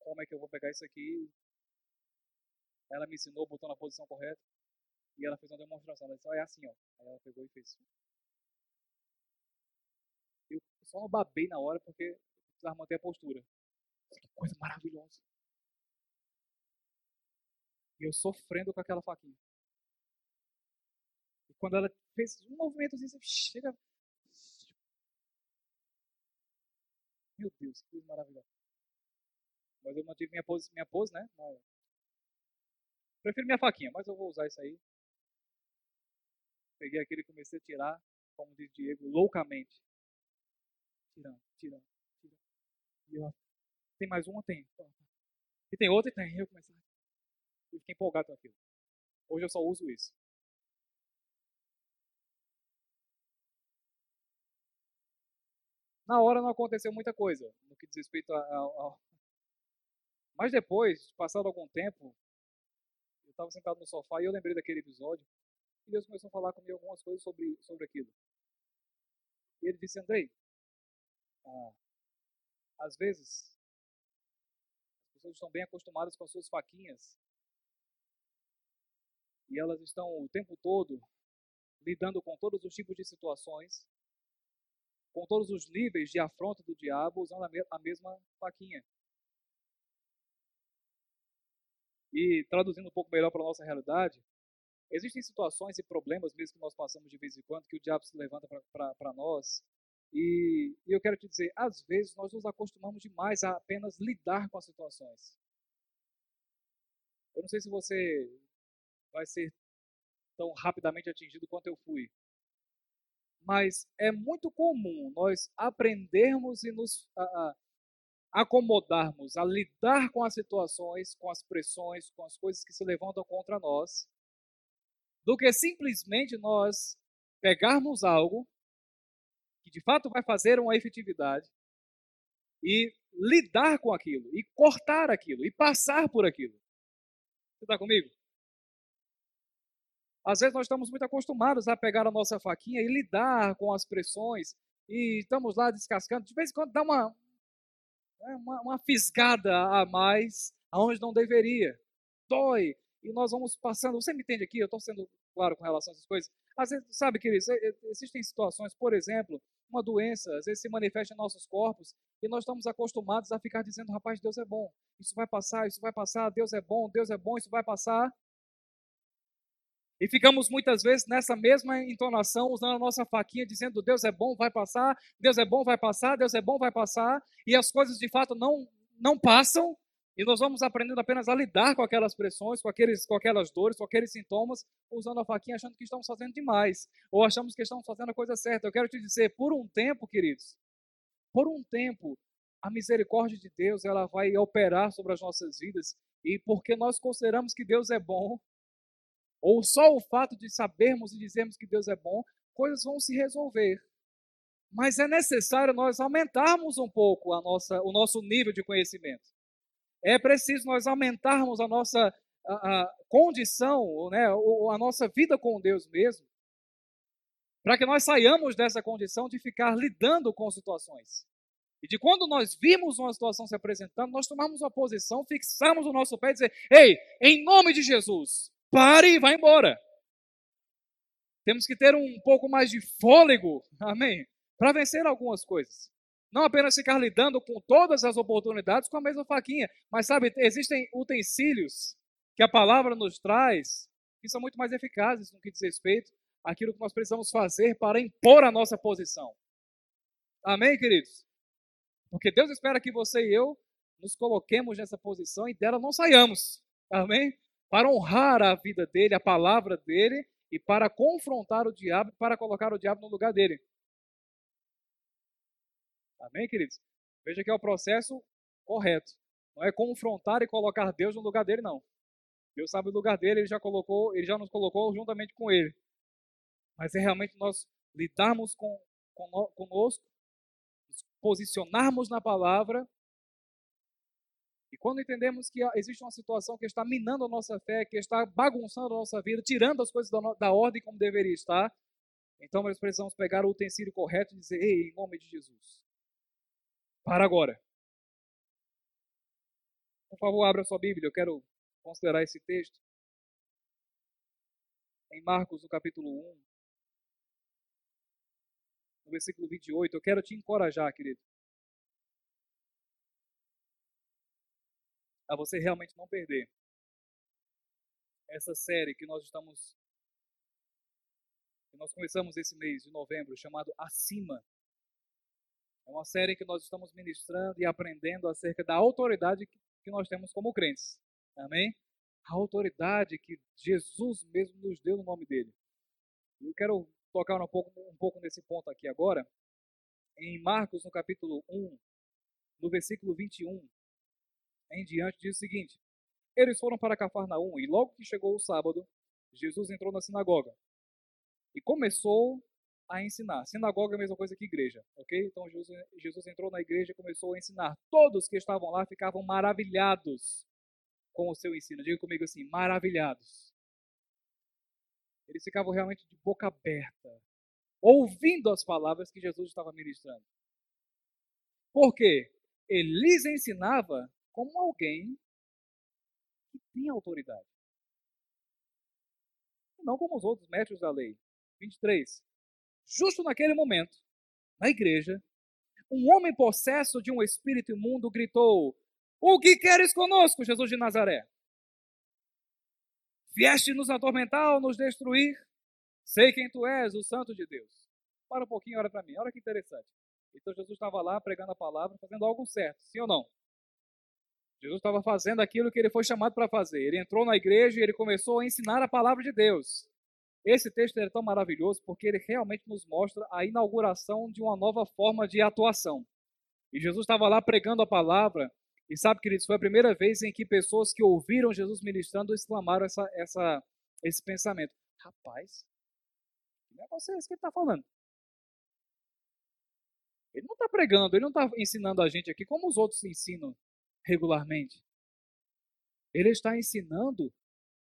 Como é que eu vou pegar isso aqui? Ela me ensinou, botou na posição correta. E ela fez uma demonstração. Ela disse, oh, é assim, ó. Aí ela pegou e fez. Eu só babei na hora porque precisava manter a postura. Que coisa maravilhosa. E eu sofrendo com aquela faquinha. E quando ela fez um movimentozinho, você chega. Meu Deus, que coisa maravilhosa. Mas eu mantive minha pose, minha pose né? Prefiro minha faquinha, mas eu vou usar isso aí. Peguei aquele e comecei a tirar, como diz Diego, loucamente. Tirando, tirando, tirando. E eu, tem mais uma? Tem. E tem outra? Tem. Eu comecei e fiquei empolgado com aquilo. Hoje eu só uso isso. Na hora não aconteceu muita coisa no que diz respeito ao. Mas depois, passado algum tempo, eu estava sentado no sofá e eu lembrei daquele episódio. E Deus começou a falar comigo algumas coisas sobre, sobre aquilo. E ele disse: Andrei, ah, às vezes pessoas estão bem acostumadas com as suas faquinhas. E elas estão o tempo todo lidando com todos os tipos de situações, com todos os níveis de afronta do diabo, usando a, mesma faquinha. E traduzindo um pouco melhor para a nossa realidade, existem situações e problemas mesmo que nós passamos de vez em quando que o diabo se levanta para nós. E, e eu quero te dizer, às vezes nós nos acostumamos demais a apenas lidar com as situações. Eu não sei se você vai ser tão rapidamente atingido quanto eu fui. Mas é muito comum nós aprendermos e nos a, a, acomodarmos a lidar com as situações, com as pressões, com as coisas que se levantam contra nós, do que simplesmente nós pegarmos algo que de fato vai fazer uma efetividade e lidar com aquilo, e cortar aquilo, e passar por aquilo. Você está comigo? Às vezes nós estamos muito acostumados a pegar a nossa faquinha e lidar com as pressões, e estamos lá descascando. De vez em quando dá uma, é uma, uma fisgada a mais aonde não deveria. Dói. E nós vamos passando. Você me entende aqui? Eu estou sendo claro com relação a essas coisas. Às vezes, sabe, queridos, existem situações, por exemplo, uma doença, às vezes se manifesta em nossos corpos e nós estamos acostumados a ficar dizendo, rapaz, Deus é bom, isso vai passar, isso vai passar, Deus é bom, Deus é bom, isso vai passar. E ficamos muitas vezes nessa mesma entonação, usando a nossa faquinha, dizendo Deus é bom, vai passar, Deus é bom, vai passar, Deus é bom, vai passar, e as coisas de fato não, não passam, e nós vamos aprendendo apenas a lidar com aquelas pressões, com, aqueles, com aquelas dores, com aqueles sintomas, usando a faquinha, achando que estamos fazendo demais, ou achamos que estamos fazendo a coisa certa. Eu quero te dizer, por um tempo, queridos, por um tempo, a misericórdia de Deus ela vai operar sobre as nossas vidas, e porque nós consideramos que Deus é bom, ou só o fato de sabermos e dizermos que Deus é bom, coisas vão se resolver. Mas é necessário nós aumentarmos um pouco a nossa, o nosso nível de conhecimento. É preciso nós aumentarmos a nossa a, a condição, né, a nossa vida com Deus mesmo, para que nós saiamos dessa condição de ficar lidando com situações. E de quando nós vimos uma situação se apresentando, nós tomamos uma posição, fixamos o nosso pé e dizer: Ei, em nome de Jesus, pare e vá embora. Temos que ter um pouco mais de fôlego, amém? Para vencer algumas coisas. Não apenas ficar lidando com todas as oportunidades com a mesma faquinha, mas sabe, existem utensílios que a palavra nos traz que são muito mais eficazes no que diz respeito àquilo que nós precisamos fazer para impor a nossa posição. Amém, queridos? Porque Deus espera que você e eu nos coloquemos nessa posição e dela não saiamos. Amém? Para honrar a vida dele, a palavra dele, e para confrontar o diabo, para colocar o diabo no lugar dele. Amém, queridos? Veja que é o processo correto. Não é confrontar e colocar Deus no lugar dele, não. Deus sabe o lugar dele, ele já colocou, ele já nos colocou juntamente com ele. Mas é realmente nós lidarmos com, conosco, nos posicionarmos na palavra e quando entendemos que existe uma situação que está minando a nossa fé, que está bagunçando a nossa vida, tirando as coisas da, da ordem como deveria estar, então nós precisamos pegar o utensílio correto e dizer: Ei, em nome de Jesus. Para agora. Por favor, abra sua Bíblia, eu quero considerar esse texto. Em Marcos, no capítulo 1, no versículo 28, eu quero te encorajar, querido. A você realmente não perder essa série que nós estamos que nós começamos esse mês de novembro chamado Acima. É uma série que nós estamos ministrando e aprendendo acerca da autoridade que nós temos como crentes. Amém? A autoridade que Jesus mesmo nos deu no nome dele. Eu quero tocar um pouco, um pouco nesse ponto aqui agora. Em Marcos, no capítulo 1, no versículo 21, em diante diz o seguinte: Eles foram para Cafarnaum e logo que chegou o sábado, Jesus entrou na sinagoga e começou a ensinar. Sinagoga é a mesma coisa que igreja, ok? Então Jesus, Jesus entrou na igreja e começou a ensinar. Todos que estavam lá ficavam maravilhados com o seu ensino. Diga comigo assim: maravilhados. Eles ficavam realmente de boca aberta, ouvindo as palavras que Jesus estava ministrando. Por quê? Ele lhes ensinava como alguém que tem autoridade. Não como os outros métodos da lei. 23. Justo naquele momento, na igreja, um homem possesso de um espírito imundo gritou: O que queres conosco, Jesus de Nazaré? Vieste nos atormentar ou nos destruir? Sei quem tu és, o Santo de Deus. Para um pouquinho, olha para mim, olha que interessante. Então Jesus estava lá pregando a palavra, fazendo algo certo, sim ou não? Jesus estava fazendo aquilo que ele foi chamado para fazer. Ele entrou na igreja e ele começou a ensinar a palavra de Deus. Esse texto é tão maravilhoso porque ele realmente nos mostra a inauguração de uma nova forma de atuação. E Jesus estava lá pregando a palavra, e sabe, queridos, foi a primeira vez em que pessoas que ouviram Jesus ministrando exclamaram essa, essa, esse pensamento: Rapaz, que negócio é esse que ele está falando? Ele não está pregando, ele não está ensinando a gente aqui como os outros ensinam regularmente. Ele está ensinando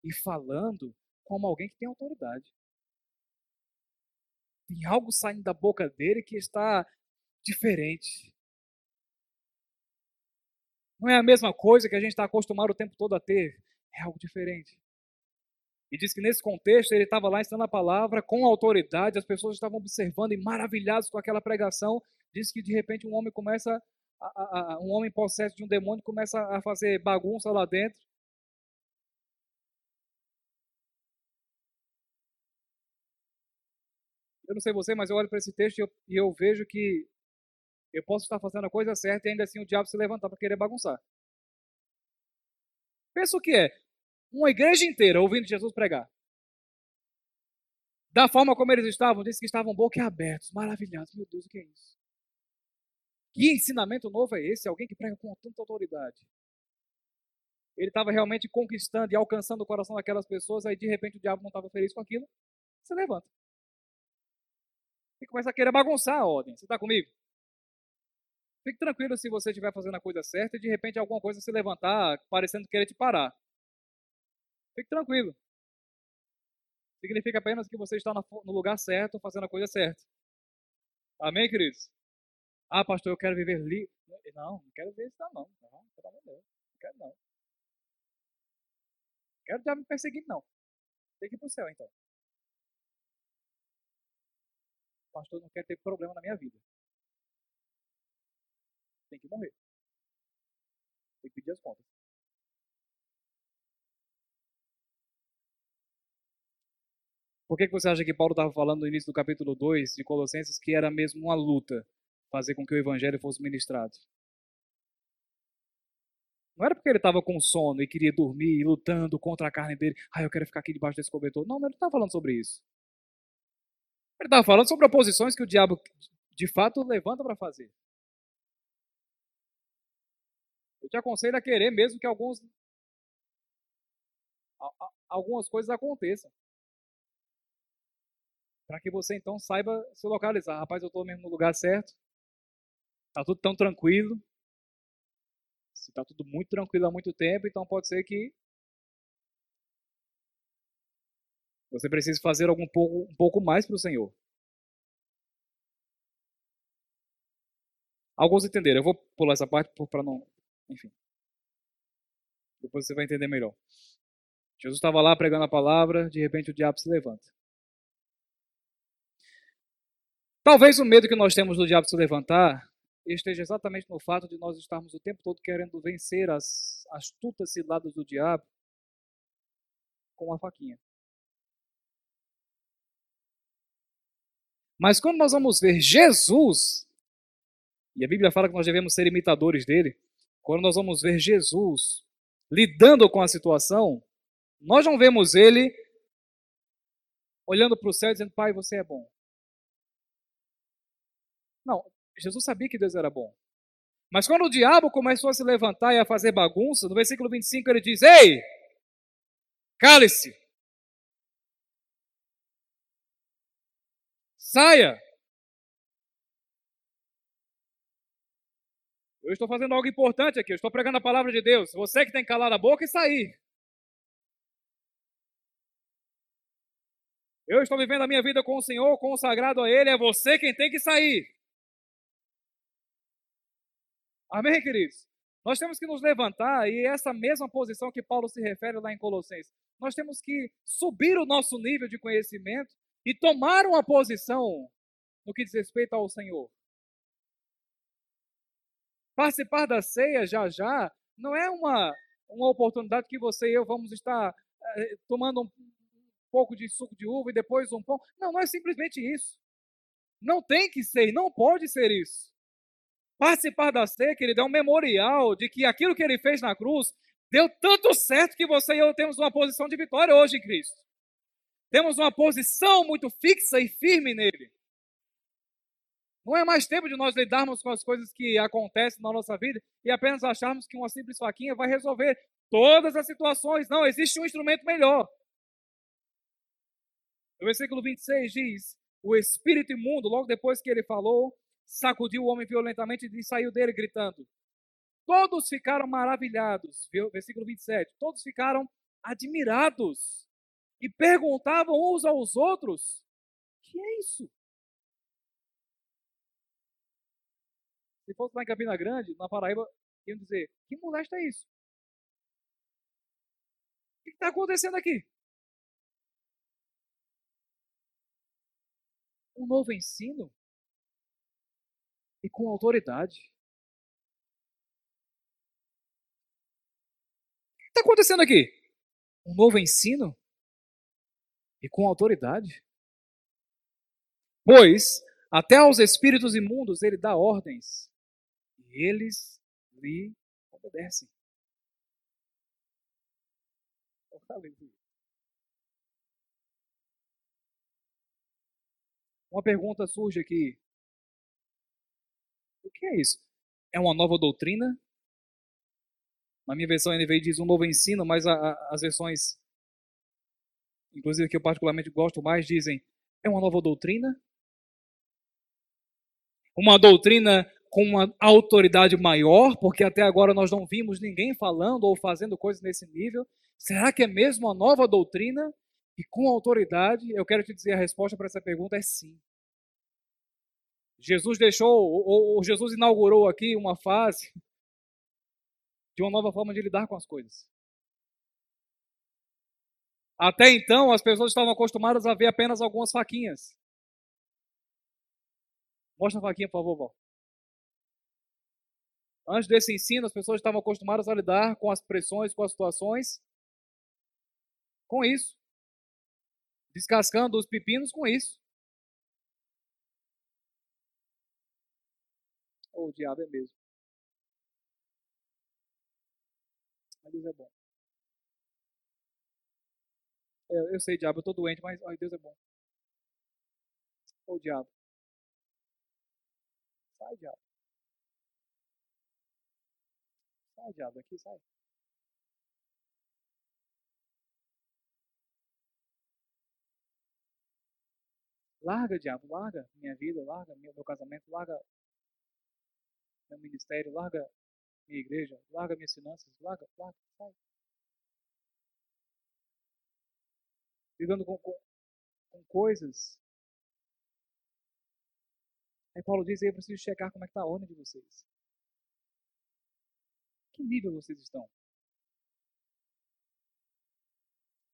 e falando como alguém que tem autoridade. Tem algo saindo da boca dele que está diferente. Não é a mesma coisa que a gente está acostumado o tempo todo a ter. É algo diferente. E diz que nesse contexto ele estava lá ensinando a palavra com autoridade, as pessoas estavam observando e maravilhados com aquela pregação. Diz que de repente um homem começa, a, a, um homem possesso de um demônio começa a fazer bagunça lá dentro. Eu não sei você, mas eu olho para esse texto e eu, e eu vejo que eu posso estar fazendo a coisa certa e ainda assim o diabo se levantar para querer bagunçar. Pensa o que é? Uma igreja inteira ouvindo Jesus pregar. Da forma como eles estavam, disse que estavam boquiabertos, maravilhados. Meu Deus, o que é isso? Que ensinamento novo é esse? Alguém que prega com tanta autoridade. Ele estava realmente conquistando e alcançando o coração daquelas pessoas, aí de repente o diabo não estava feliz com aquilo, se levanta e começa a querer bagunçar a ordem. Você está comigo? Fique tranquilo se você estiver fazendo a coisa certa e de repente alguma coisa se levantar parecendo querer te parar. Fique tranquilo. Significa apenas que você está no lugar certo, fazendo a coisa certa. Amém, queridos? Ah, pastor, eu quero viver livre. Não, não quero ver isso não. Não, pelo amor de Deus. Não quero não. Não quero já me perseguir, não. Tem que ir para o céu, então. pastor não quer ter problema na minha vida. Tem que morrer. Tem que pedir as contas. Por que, que você acha que Paulo estava falando no início do capítulo 2 de Colossenses que era mesmo uma luta fazer com que o evangelho fosse ministrado? Não era porque ele estava com sono e queria dormir, lutando contra a carne dele. Ah, eu quero ficar aqui debaixo desse cobertor. Não, ele não estava falando sobre isso. Ele estava falando sobre oposições que o diabo de fato levanta para fazer. Eu te aconselho a querer mesmo que alguns, algumas coisas aconteçam. Para que você então saiba se localizar. Rapaz, eu estou mesmo no lugar certo. Está tudo tão tranquilo. Se está tudo muito tranquilo há muito tempo, então pode ser que Você precisa fazer algum pouco, um pouco mais para o Senhor. Alguns entenderam. Eu vou pular essa parte para não. Enfim. Depois você vai entender melhor. Jesus estava lá pregando a palavra, de repente o diabo se levanta. Talvez o medo que nós temos do diabo se levantar esteja exatamente no fato de nós estarmos o tempo todo querendo vencer as astutas ciladas do diabo com uma faquinha. Mas quando nós vamos ver Jesus, e a Bíblia fala que nós devemos ser imitadores dele, quando nós vamos ver Jesus lidando com a situação, nós não vemos ele olhando para o céu e dizendo, Pai, você é bom. Não, Jesus sabia que Deus era bom. Mas quando o diabo começou a se levantar e a fazer bagunça, no versículo 25 ele diz: Ei, cale-se. Saia! Eu estou fazendo algo importante aqui, eu estou pregando a palavra de Deus. Você que tem que calar a boca e sair. Eu estou vivendo a minha vida com o Senhor, consagrado a Ele, é você quem tem que sair. Amém, queridos? Nós temos que nos levantar, e essa mesma posição que Paulo se refere lá em Colossenses, nós temos que subir o nosso nível de conhecimento e tomar uma posição no que diz respeito ao Senhor. Participar da ceia já já não é uma, uma oportunidade que você e eu vamos estar eh, tomando um, pouco de suco de uva e depois um pão. Não, não é simplesmente isso. Não tem que ser, não pode ser isso. Participar da ceia, querido, é um memorial de que aquilo que ele fez na cruz deu tanto certo que você e eu temos uma posição de vitória hoje em Cristo. Temos uma posição muito fixa e firme nele. Não é mais tempo de nós lidarmos com as coisas que acontecem na nossa vida e apenas acharmos que uma simples faquinha vai resolver todas as situações. Não, existe um instrumento melhor. O versículo 26 diz: O espírito imundo, logo depois que ele falou, sacudiu o homem violentamente e saiu dele gritando. Todos ficaram maravilhados. Versículo 27. Todos ficaram admirados e perguntavam uns aos outros: Que é isso? Se fosse lá em Campina Grande, na Paraíba, iam dizer: Que molesta é isso? O que está acontecendo aqui? Um novo ensino e com autoridade. O que está acontecendo aqui? Um novo ensino e com autoridade. Pois até aos espíritos imundos ele dá ordens eles lhe obedecem. Uma pergunta surge aqui. Que é isso? É uma nova doutrina? Na minha versão NVI diz um novo ensino, mas a, a, as versões, inclusive que eu particularmente gosto mais, dizem é uma nova doutrina? Uma doutrina com uma autoridade maior, porque até agora nós não vimos ninguém falando ou fazendo coisas nesse nível. Será que é mesmo uma nova doutrina? E com autoridade, eu quero te dizer a resposta para essa pergunta é sim. Jesus deixou, ou, ou Jesus inaugurou aqui uma fase de uma nova forma de lidar com as coisas. Até então, as pessoas estavam acostumadas a ver apenas algumas faquinhas. Mostra a faquinha, por favor. Antes desse ensino, as pessoas estavam acostumadas a lidar com as pressões, com as situações, com isso. Descascando os pepinos com isso. Oh, o diabo é mesmo. Mas Deus é bom. Eu, eu sei, diabo, eu estou doente, mas ai, Deus é bom. Ô, oh, diabo. Sai, diabo. Sai, diabo, daqui, sai. Larga, diabo, larga minha vida, larga meu casamento, larga meu ministério, larga minha igreja, larga minhas finanças, larga, larga, sai. Lidando com, com, com coisas. Aí Paulo diz, eu preciso checar como é que está a ordem de vocês. Que nível vocês estão?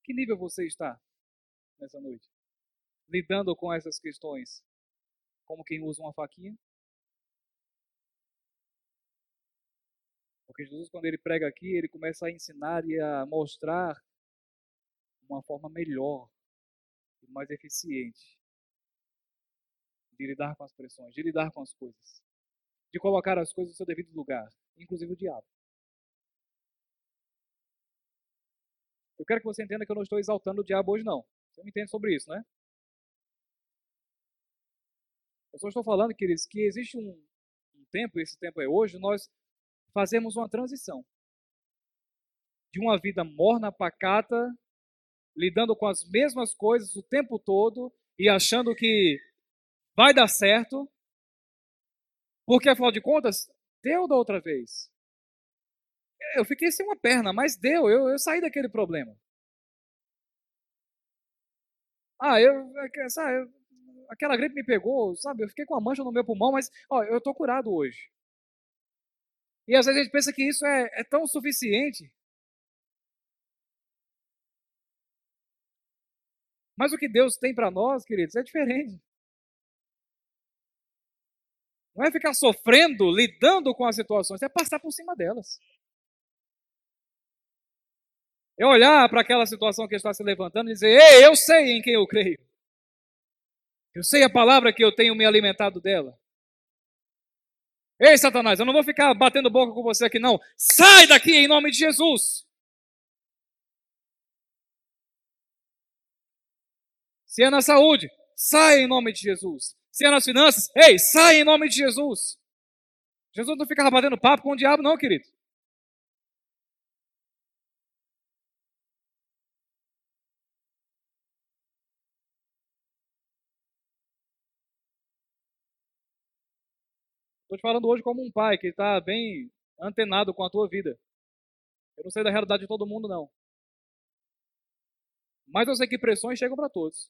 Que nível você está nessa noite? Lidando com essas questões como quem usa uma faquinha? Porque Jesus, quando ele prega aqui, ele começa a ensinar e a mostrar uma forma melhor e mais eficiente de lidar com as pressões, de lidar com as coisas, de colocar as coisas no seu devido lugar, inclusive o diabo. Eu quero que você entenda que eu não estou exaltando o diabo hoje, não. Você me entende sobre isso, né? Eu só estou falando, queridos, que existe um, um tempo, esse tempo é hoje, nós fazemos uma transição de uma vida morna, pacata, lidando com as mesmas coisas o tempo todo e achando que vai dar certo, porque afinal de contas, deu da outra vez eu fiquei sem uma perna, mas deu, eu, eu saí daquele problema. Ah, eu, é sabe, aquela gripe me pegou, sabe? Eu fiquei com uma mancha no meu pulmão, mas ó, eu estou curado hoje. E às vezes a gente pensa que isso é, é tão suficiente. Mas o que Deus tem para nós, queridos, é diferente. Não é ficar sofrendo, lidando com as situações, é passar por cima delas. É olhar para aquela situação que está se levantando e dizer: Ei, eu sei em quem eu creio. Eu sei a palavra que eu tenho me alimentado dela. Ei, Satanás, eu não vou ficar batendo boca com você aqui, não. Sai daqui em nome de Jesus. Se é na saúde, sai em nome de Jesus. Se é nas finanças, ei, sai em nome de Jesus. Jesus não ficava batendo papo com o diabo, não, querido. Estou te falando hoje como um pai que está bem antenado com a tua vida. Eu não sei da realidade de todo mundo, não. Mas eu sei que pressões chegam para todos.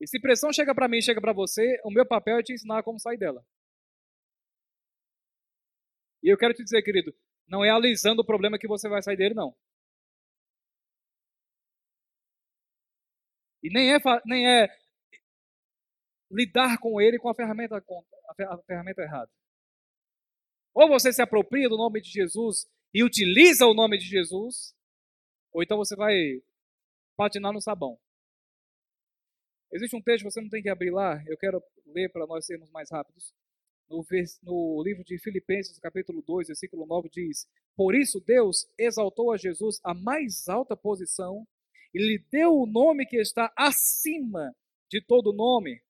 E se pressão chega para mim e chega para você, o meu papel é te ensinar como sair dela. E eu quero te dizer, querido, não é alisando o problema que você vai sair dele, não. E nem é, nem é lidar com ele com a ferramenta, a ferramenta errada. Ou você se apropria do nome de Jesus e utiliza o nome de Jesus, ou então você vai patinar no sabão. Existe um texto, você não tem que abrir lá, eu quero ler para nós sermos mais rápidos. No, no, livro de Filipenses, capítulo 2, versículo 9, diz: Por isso Deus exaltou a Jesus à mais alta posição e lhe deu o nome que está acima de todo nome.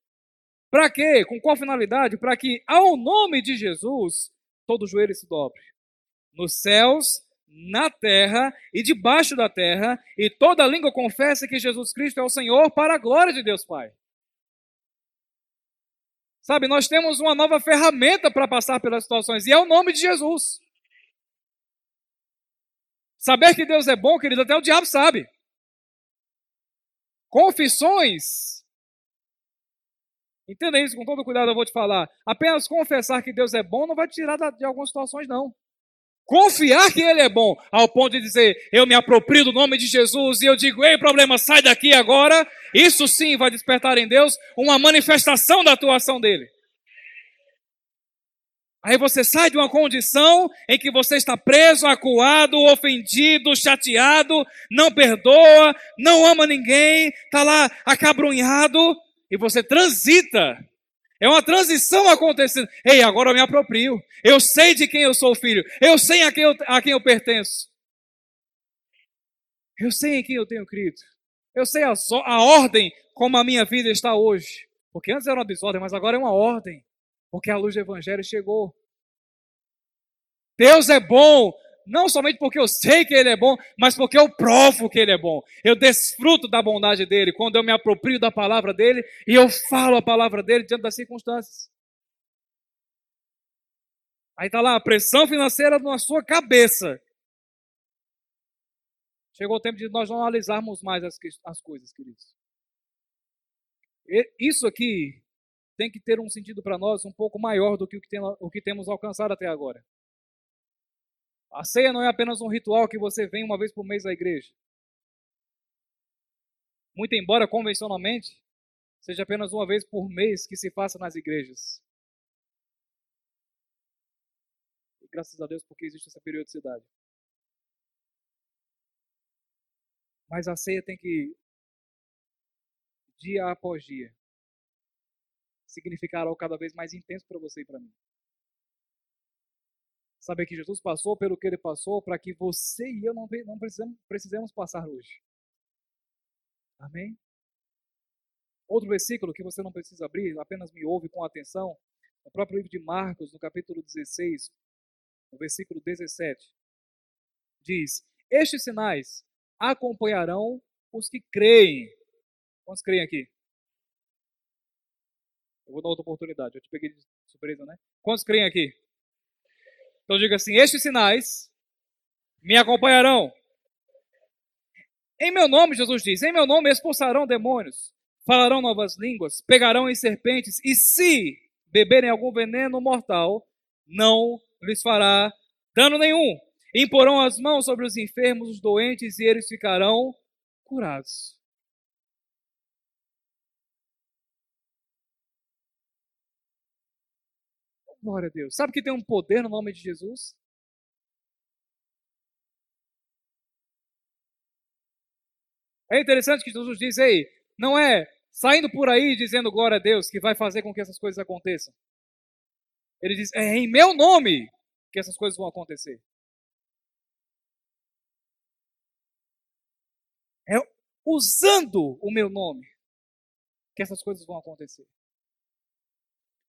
Para quê? Com qual finalidade? Para que ao nome de Jesus todo joelho se dobre. Nos céus, na terra e debaixo da terra, e toda língua confessa que Jesus Cristo é o Senhor para a glória de Deus Pai. Sabe, nós temos uma nova ferramenta para passar pelas situações, e é o nome de Jesus. Saber que Deus é bom, querido, até o diabo sabe. Confissões. Entenda isso com todo cuidado, eu vou te falar. Apenas confessar que Deus é bom não vai te tirar de algumas situações, não. Confiar que Ele é bom, ao ponto de dizer, eu me aproprio do nome de Jesus e eu digo, ei, problema, sai daqui agora. Isso sim vai despertar em Deus uma manifestação da atuação dele. Aí você sai de uma condição em que você está preso, acuado, ofendido, chateado, não perdoa, não ama ninguém, está lá acabrunhado, e você transita é uma transição acontecendo. Ei, agora eu me aproprio. Eu sei de quem eu sou filho. Eu sei a quem eu, a quem eu pertenço. Eu sei em quem eu tenho crido. Eu sei a, a ordem como a minha vida está hoje. Porque antes era uma desordem, mas agora é uma ordem. Porque a luz do Evangelho chegou. Deus é bom, não somente porque eu sei que Ele é bom, mas porque eu provo que Ele é bom. Eu desfruto da bondade dEle quando eu me aproprio da palavra dEle e eu falo a palavra dEle diante das circunstâncias. Aí está lá a pressão financeira na sua cabeça. Chegou o tempo de nós analisarmos mais as, as coisas, queridos. Isso aqui tem que ter um sentido para nós um pouco maior do que o que, tem, o que temos alcançado até agora. A ceia não é apenas um ritual que você vem uma vez por mês à igreja. Muito embora convencionalmente seja apenas uma vez por mês que se faça nas igrejas. E graças a Deus porque existe essa periodicidade. Mas a ceia tem que, dia após dia, significar algo cada vez mais intenso para você e para mim. Saber que Jesus passou pelo que ele passou para que você e eu não, não precisemos passar hoje. Amém? Outro versículo que você não precisa abrir, apenas me ouve com atenção, no próprio livro de Marcos, no capítulo 16, no versículo 17, diz: Estes sinais acompanharão os que creem. Quantos creem aqui? Eu vou dar outra oportunidade, eu te peguei de surpresa, né? Quantos creem aqui? Então diga assim: Estes sinais me acompanharão. Em meu nome, Jesus diz: Em meu nome expulsarão demônios, falarão novas línguas, pegarão em serpentes, e se beberem algum veneno mortal, não lhes fará dano nenhum. Imporão as mãos sobre os enfermos, os doentes, e eles ficarão curados. Glória a Deus. Sabe que tem um poder no nome de Jesus? É interessante que Jesus diz aí, não é saindo por aí dizendo glória a Deus que vai fazer com que essas coisas aconteçam. Ele diz, é em meu nome que essas coisas vão acontecer. É usando o meu nome que essas coisas vão acontecer.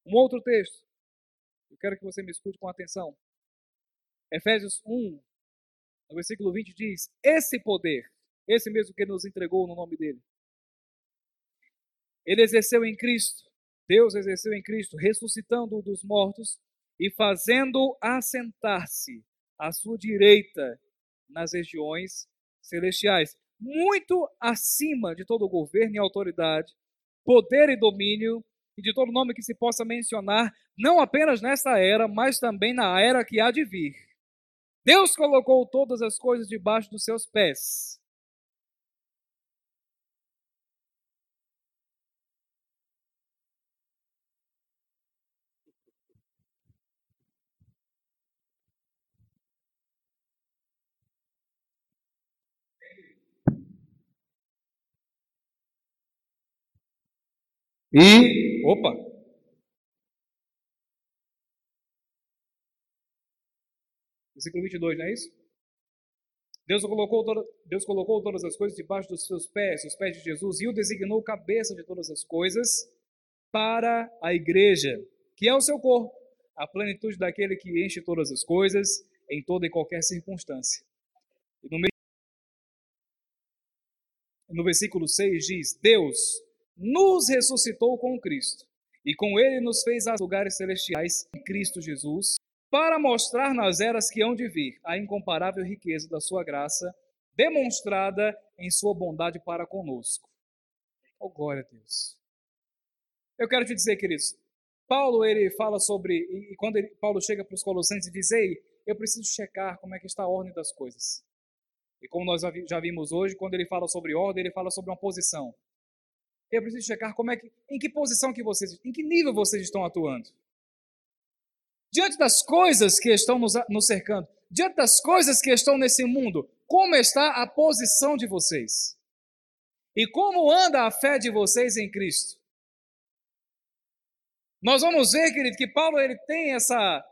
Um outro texto. Eu quero que você me escute com atenção. Efésios 1, no versículo 20 diz: Esse poder, esse mesmo que nos entregou no nome dele, ele exerceu em Cristo, Deus exerceu em Cristo, ressuscitando-o dos mortos e fazendo assentar-se à sua direita nas regiões celestiais, muito acima de todo governo e autoridade, poder e domínio e de todo nome que se possa mencionar, não apenas nesta era, mas também na era que há de vir. Deus colocou todas as coisas debaixo dos seus pés E, opa, versículo 22, não é isso? Deus colocou, Deus colocou todas as coisas debaixo dos seus pés, os pés de Jesus, e o designou cabeça de todas as coisas para a igreja, que é o seu corpo, a plenitude daquele que enche todas as coisas em toda e qualquer circunstância. E no, no versículo 6 diz: Deus nos ressuscitou com Cristo e com ele nos fez as lugares celestiais em Cristo Jesus, para mostrar nas eras que hão de vir a incomparável riqueza da sua graça, demonstrada em sua bondade para conosco. Oh, glória a Deus. Eu quero te dizer, queridos, Paulo ele fala sobre, e quando ele, Paulo chega para os Colossenses e diz, ei, eu preciso checar como é que está a ordem das coisas. E como nós já vimos hoje, quando ele fala sobre ordem, ele fala sobre uma posição. Eu preciso checar como é que, em que posição que vocês, em que nível vocês estão atuando. Diante das coisas que estão nos, nos cercando, diante das coisas que estão nesse mundo, como está a posição de vocês? E como anda a fé de vocês em Cristo? Nós vamos ver, querido, que Paulo ele tem essa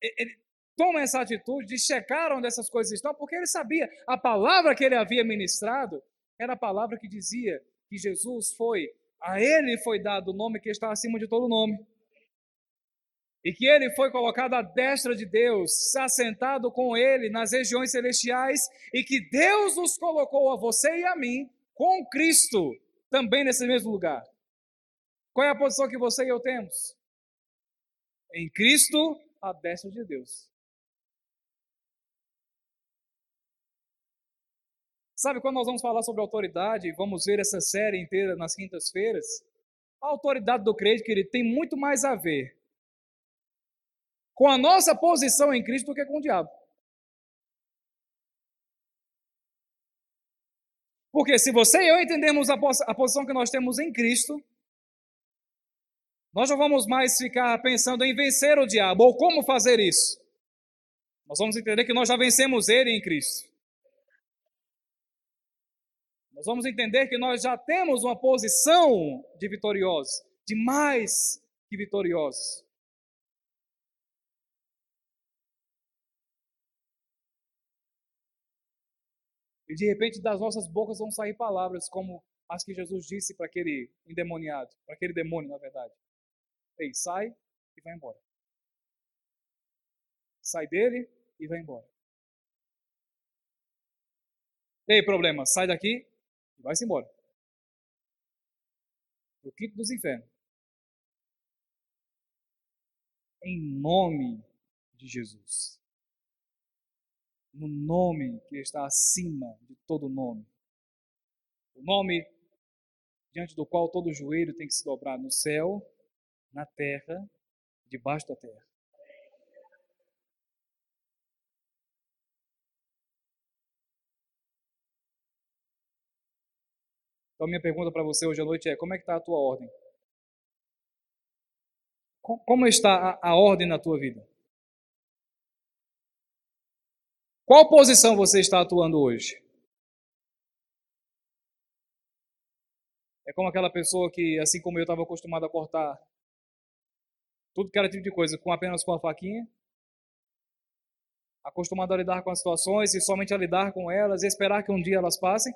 ele toma essa atitude de checar onde essas coisas estão, porque ele sabia a palavra que ele havia ministrado era a palavra que dizia que Jesus foi, a ele foi dado o nome que está acima de todo nome. E que ele foi colocado à destra de Deus, assentado com ele nas regiões celestiais, e que Deus nos colocou a você e a mim com Cristo também nesse mesmo lugar. Qual é a posição que você e eu temos? Em Cristo, à destra de Deus. Sabe, quando nós vamos falar sobre autoridade, vamos ver essa série inteira nas quintas-feiras, a autoridade do crente, querido, tem muito mais a ver com a nossa posição em Cristo do que com o diabo. Porque se você e eu entendemos a, a posição que nós temos em Cristo, nós não vamos mais ficar pensando em vencer o diabo ou como fazer isso. Nós vamos entender que nós já vencemos ele em Cristo. Nós vamos entender que nós já temos uma posição de vitoriosos, de mais que vitoriosos. E de repente das nossas bocas vão sair palavras como as que Jesus disse para aquele endemoniado, para aquele demônio, na verdade. Ei, sai e vai embora. Sai dele e vai embora. Ei, problema, sai daqui Vai-se embora. O quinto dos infernos. Em nome de Jesus. No nome que está acima de todo nome. O nome diante do qual todo joelho tem que se dobrar no céu, na terra debaixo da terra. Então, minha pergunta para você hoje à noite é: como é que está a tua ordem? Como está a, a ordem na tua vida? Qual posição você está atuando hoje? É como aquela pessoa que, assim como eu, estava acostumado a cortar tudo que era tipo de coisa com apenas com a faquinha, acostumado a lidar com as situações e somente a lidar com elas e esperar que um dia elas passem.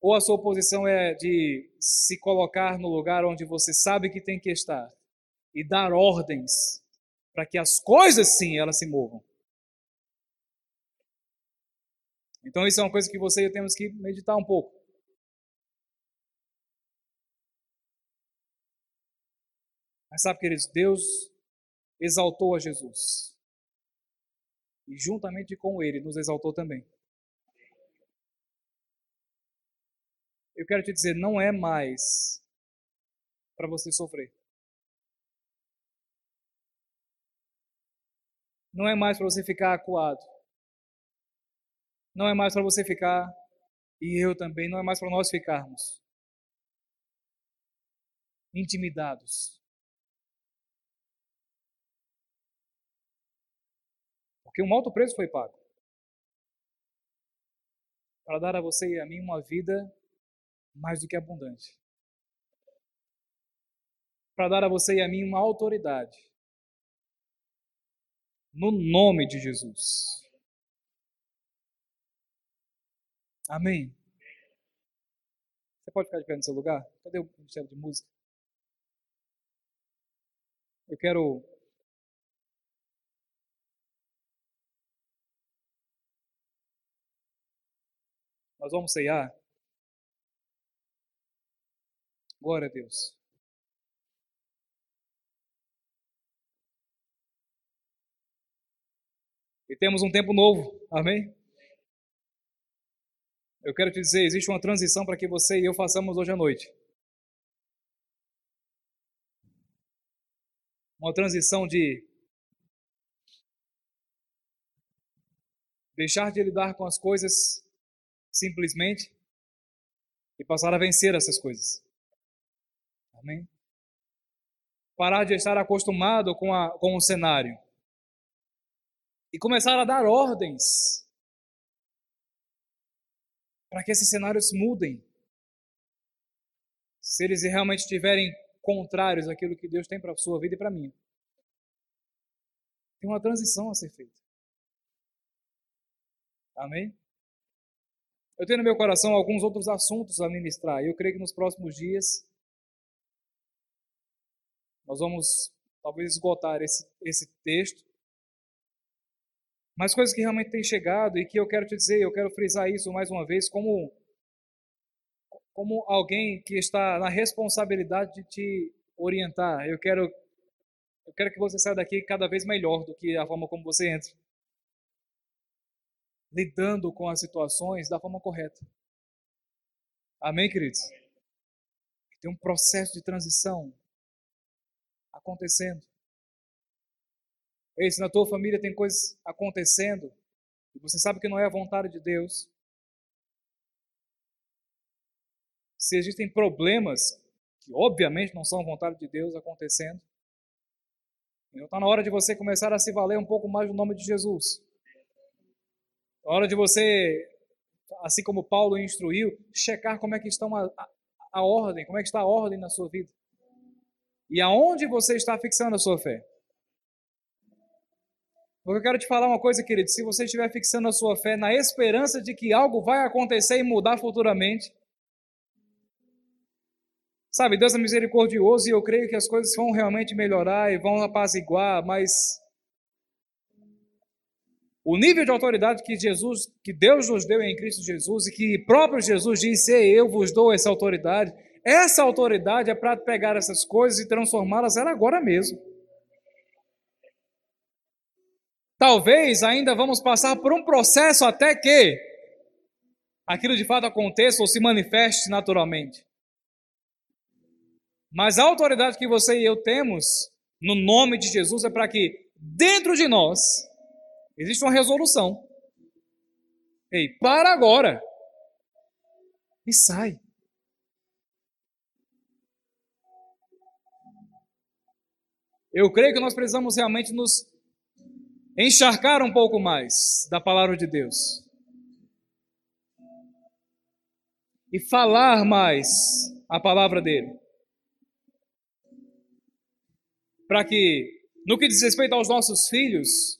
Ou a sua posição é de se colocar no lugar onde você sabe que tem que estar e dar ordens para que as coisas sim elas se movam. Então isso é uma coisa que você e eu temos que meditar um pouco. Mas sabe, queridos, Deus exaltou a Jesus. E juntamente com ele nos exaltou também. Eu quero te dizer, não é mais para você sofrer. Não é mais para você ficar acuado. Não é mais para você ficar, e eu também, não é mais para nós ficarmos intimidados. Porque um alto preço foi pago para dar a você e a mim uma vida mais do que abundante. Para dar a você e a mim uma autoridade. No nome de Jesus. Amém. Você pode ficar de pé no seu lugar? Cadê o Ministério de Música? Eu quero Nós vamos ceiar. Glória a Deus. E temos um tempo novo, amém? Eu quero te dizer, existe uma transição para que você e eu façamos hoje à noite. Uma transição de deixar de lidar com as coisas simplesmente e passar a vencer essas coisas. Amém? Parar de estar acostumado com, a, com o cenário. E começar a dar ordens para que esses cenários mudem. Se eles realmente estiverem contrários àquilo que Deus tem para a sua vida e para mim. Tem uma transição a ser feita. Amém? Eu tenho no meu coração alguns outros assuntos a ministrar. E eu creio que nos próximos dias nós vamos talvez esgotar esse, esse texto. Mas coisas que realmente têm chegado e que eu quero te dizer, eu quero frisar isso mais uma vez, como, como alguém que está na responsabilidade de te orientar. Eu quero, eu quero que você saia daqui cada vez melhor do que a forma como você entra. Lidando com as situações da forma correta. Amém, queridos? Tem um processo de transição acontecendo. Ei, se na tua família tem coisas acontecendo e você sabe que não é a vontade de Deus, se existem problemas que obviamente não são a vontade de Deus acontecendo, então está na hora de você começar a se valer um pouco mais do nome de Jesus. Na hora de você, assim como Paulo instruiu, checar como é que estão a, a, a ordem, como é que está a ordem na sua vida. E aonde você está fixando a sua fé? Porque eu quero te falar uma coisa, querido. Se você estiver fixando a sua fé na esperança de que algo vai acontecer e mudar futuramente, sabe, Deus é misericordioso e eu creio que as coisas vão realmente melhorar e vão apaziguar, mas o nível de autoridade que Jesus, que Deus nos deu em Cristo Jesus e que próprio Jesus disse: "Eu vos dou essa autoridade", essa autoridade é para pegar essas coisas e transformá-las agora mesmo. Talvez ainda vamos passar por um processo até que aquilo de fato aconteça ou se manifeste naturalmente. Mas a autoridade que você e eu temos no nome de Jesus é para que dentro de nós exista uma resolução. Ei, para agora. E sai. Eu creio que nós precisamos realmente nos encharcar um pouco mais da palavra de Deus. E falar mais a palavra dele. Para que, no que diz respeito aos nossos filhos,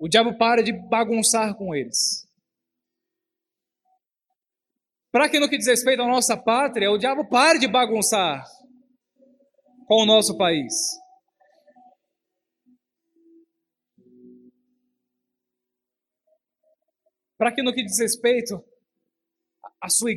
o diabo pare de bagunçar com eles. Para que, no que diz respeito à nossa pátria, o diabo pare de bagunçar com o nosso país. Para que, no que diz respeito à sua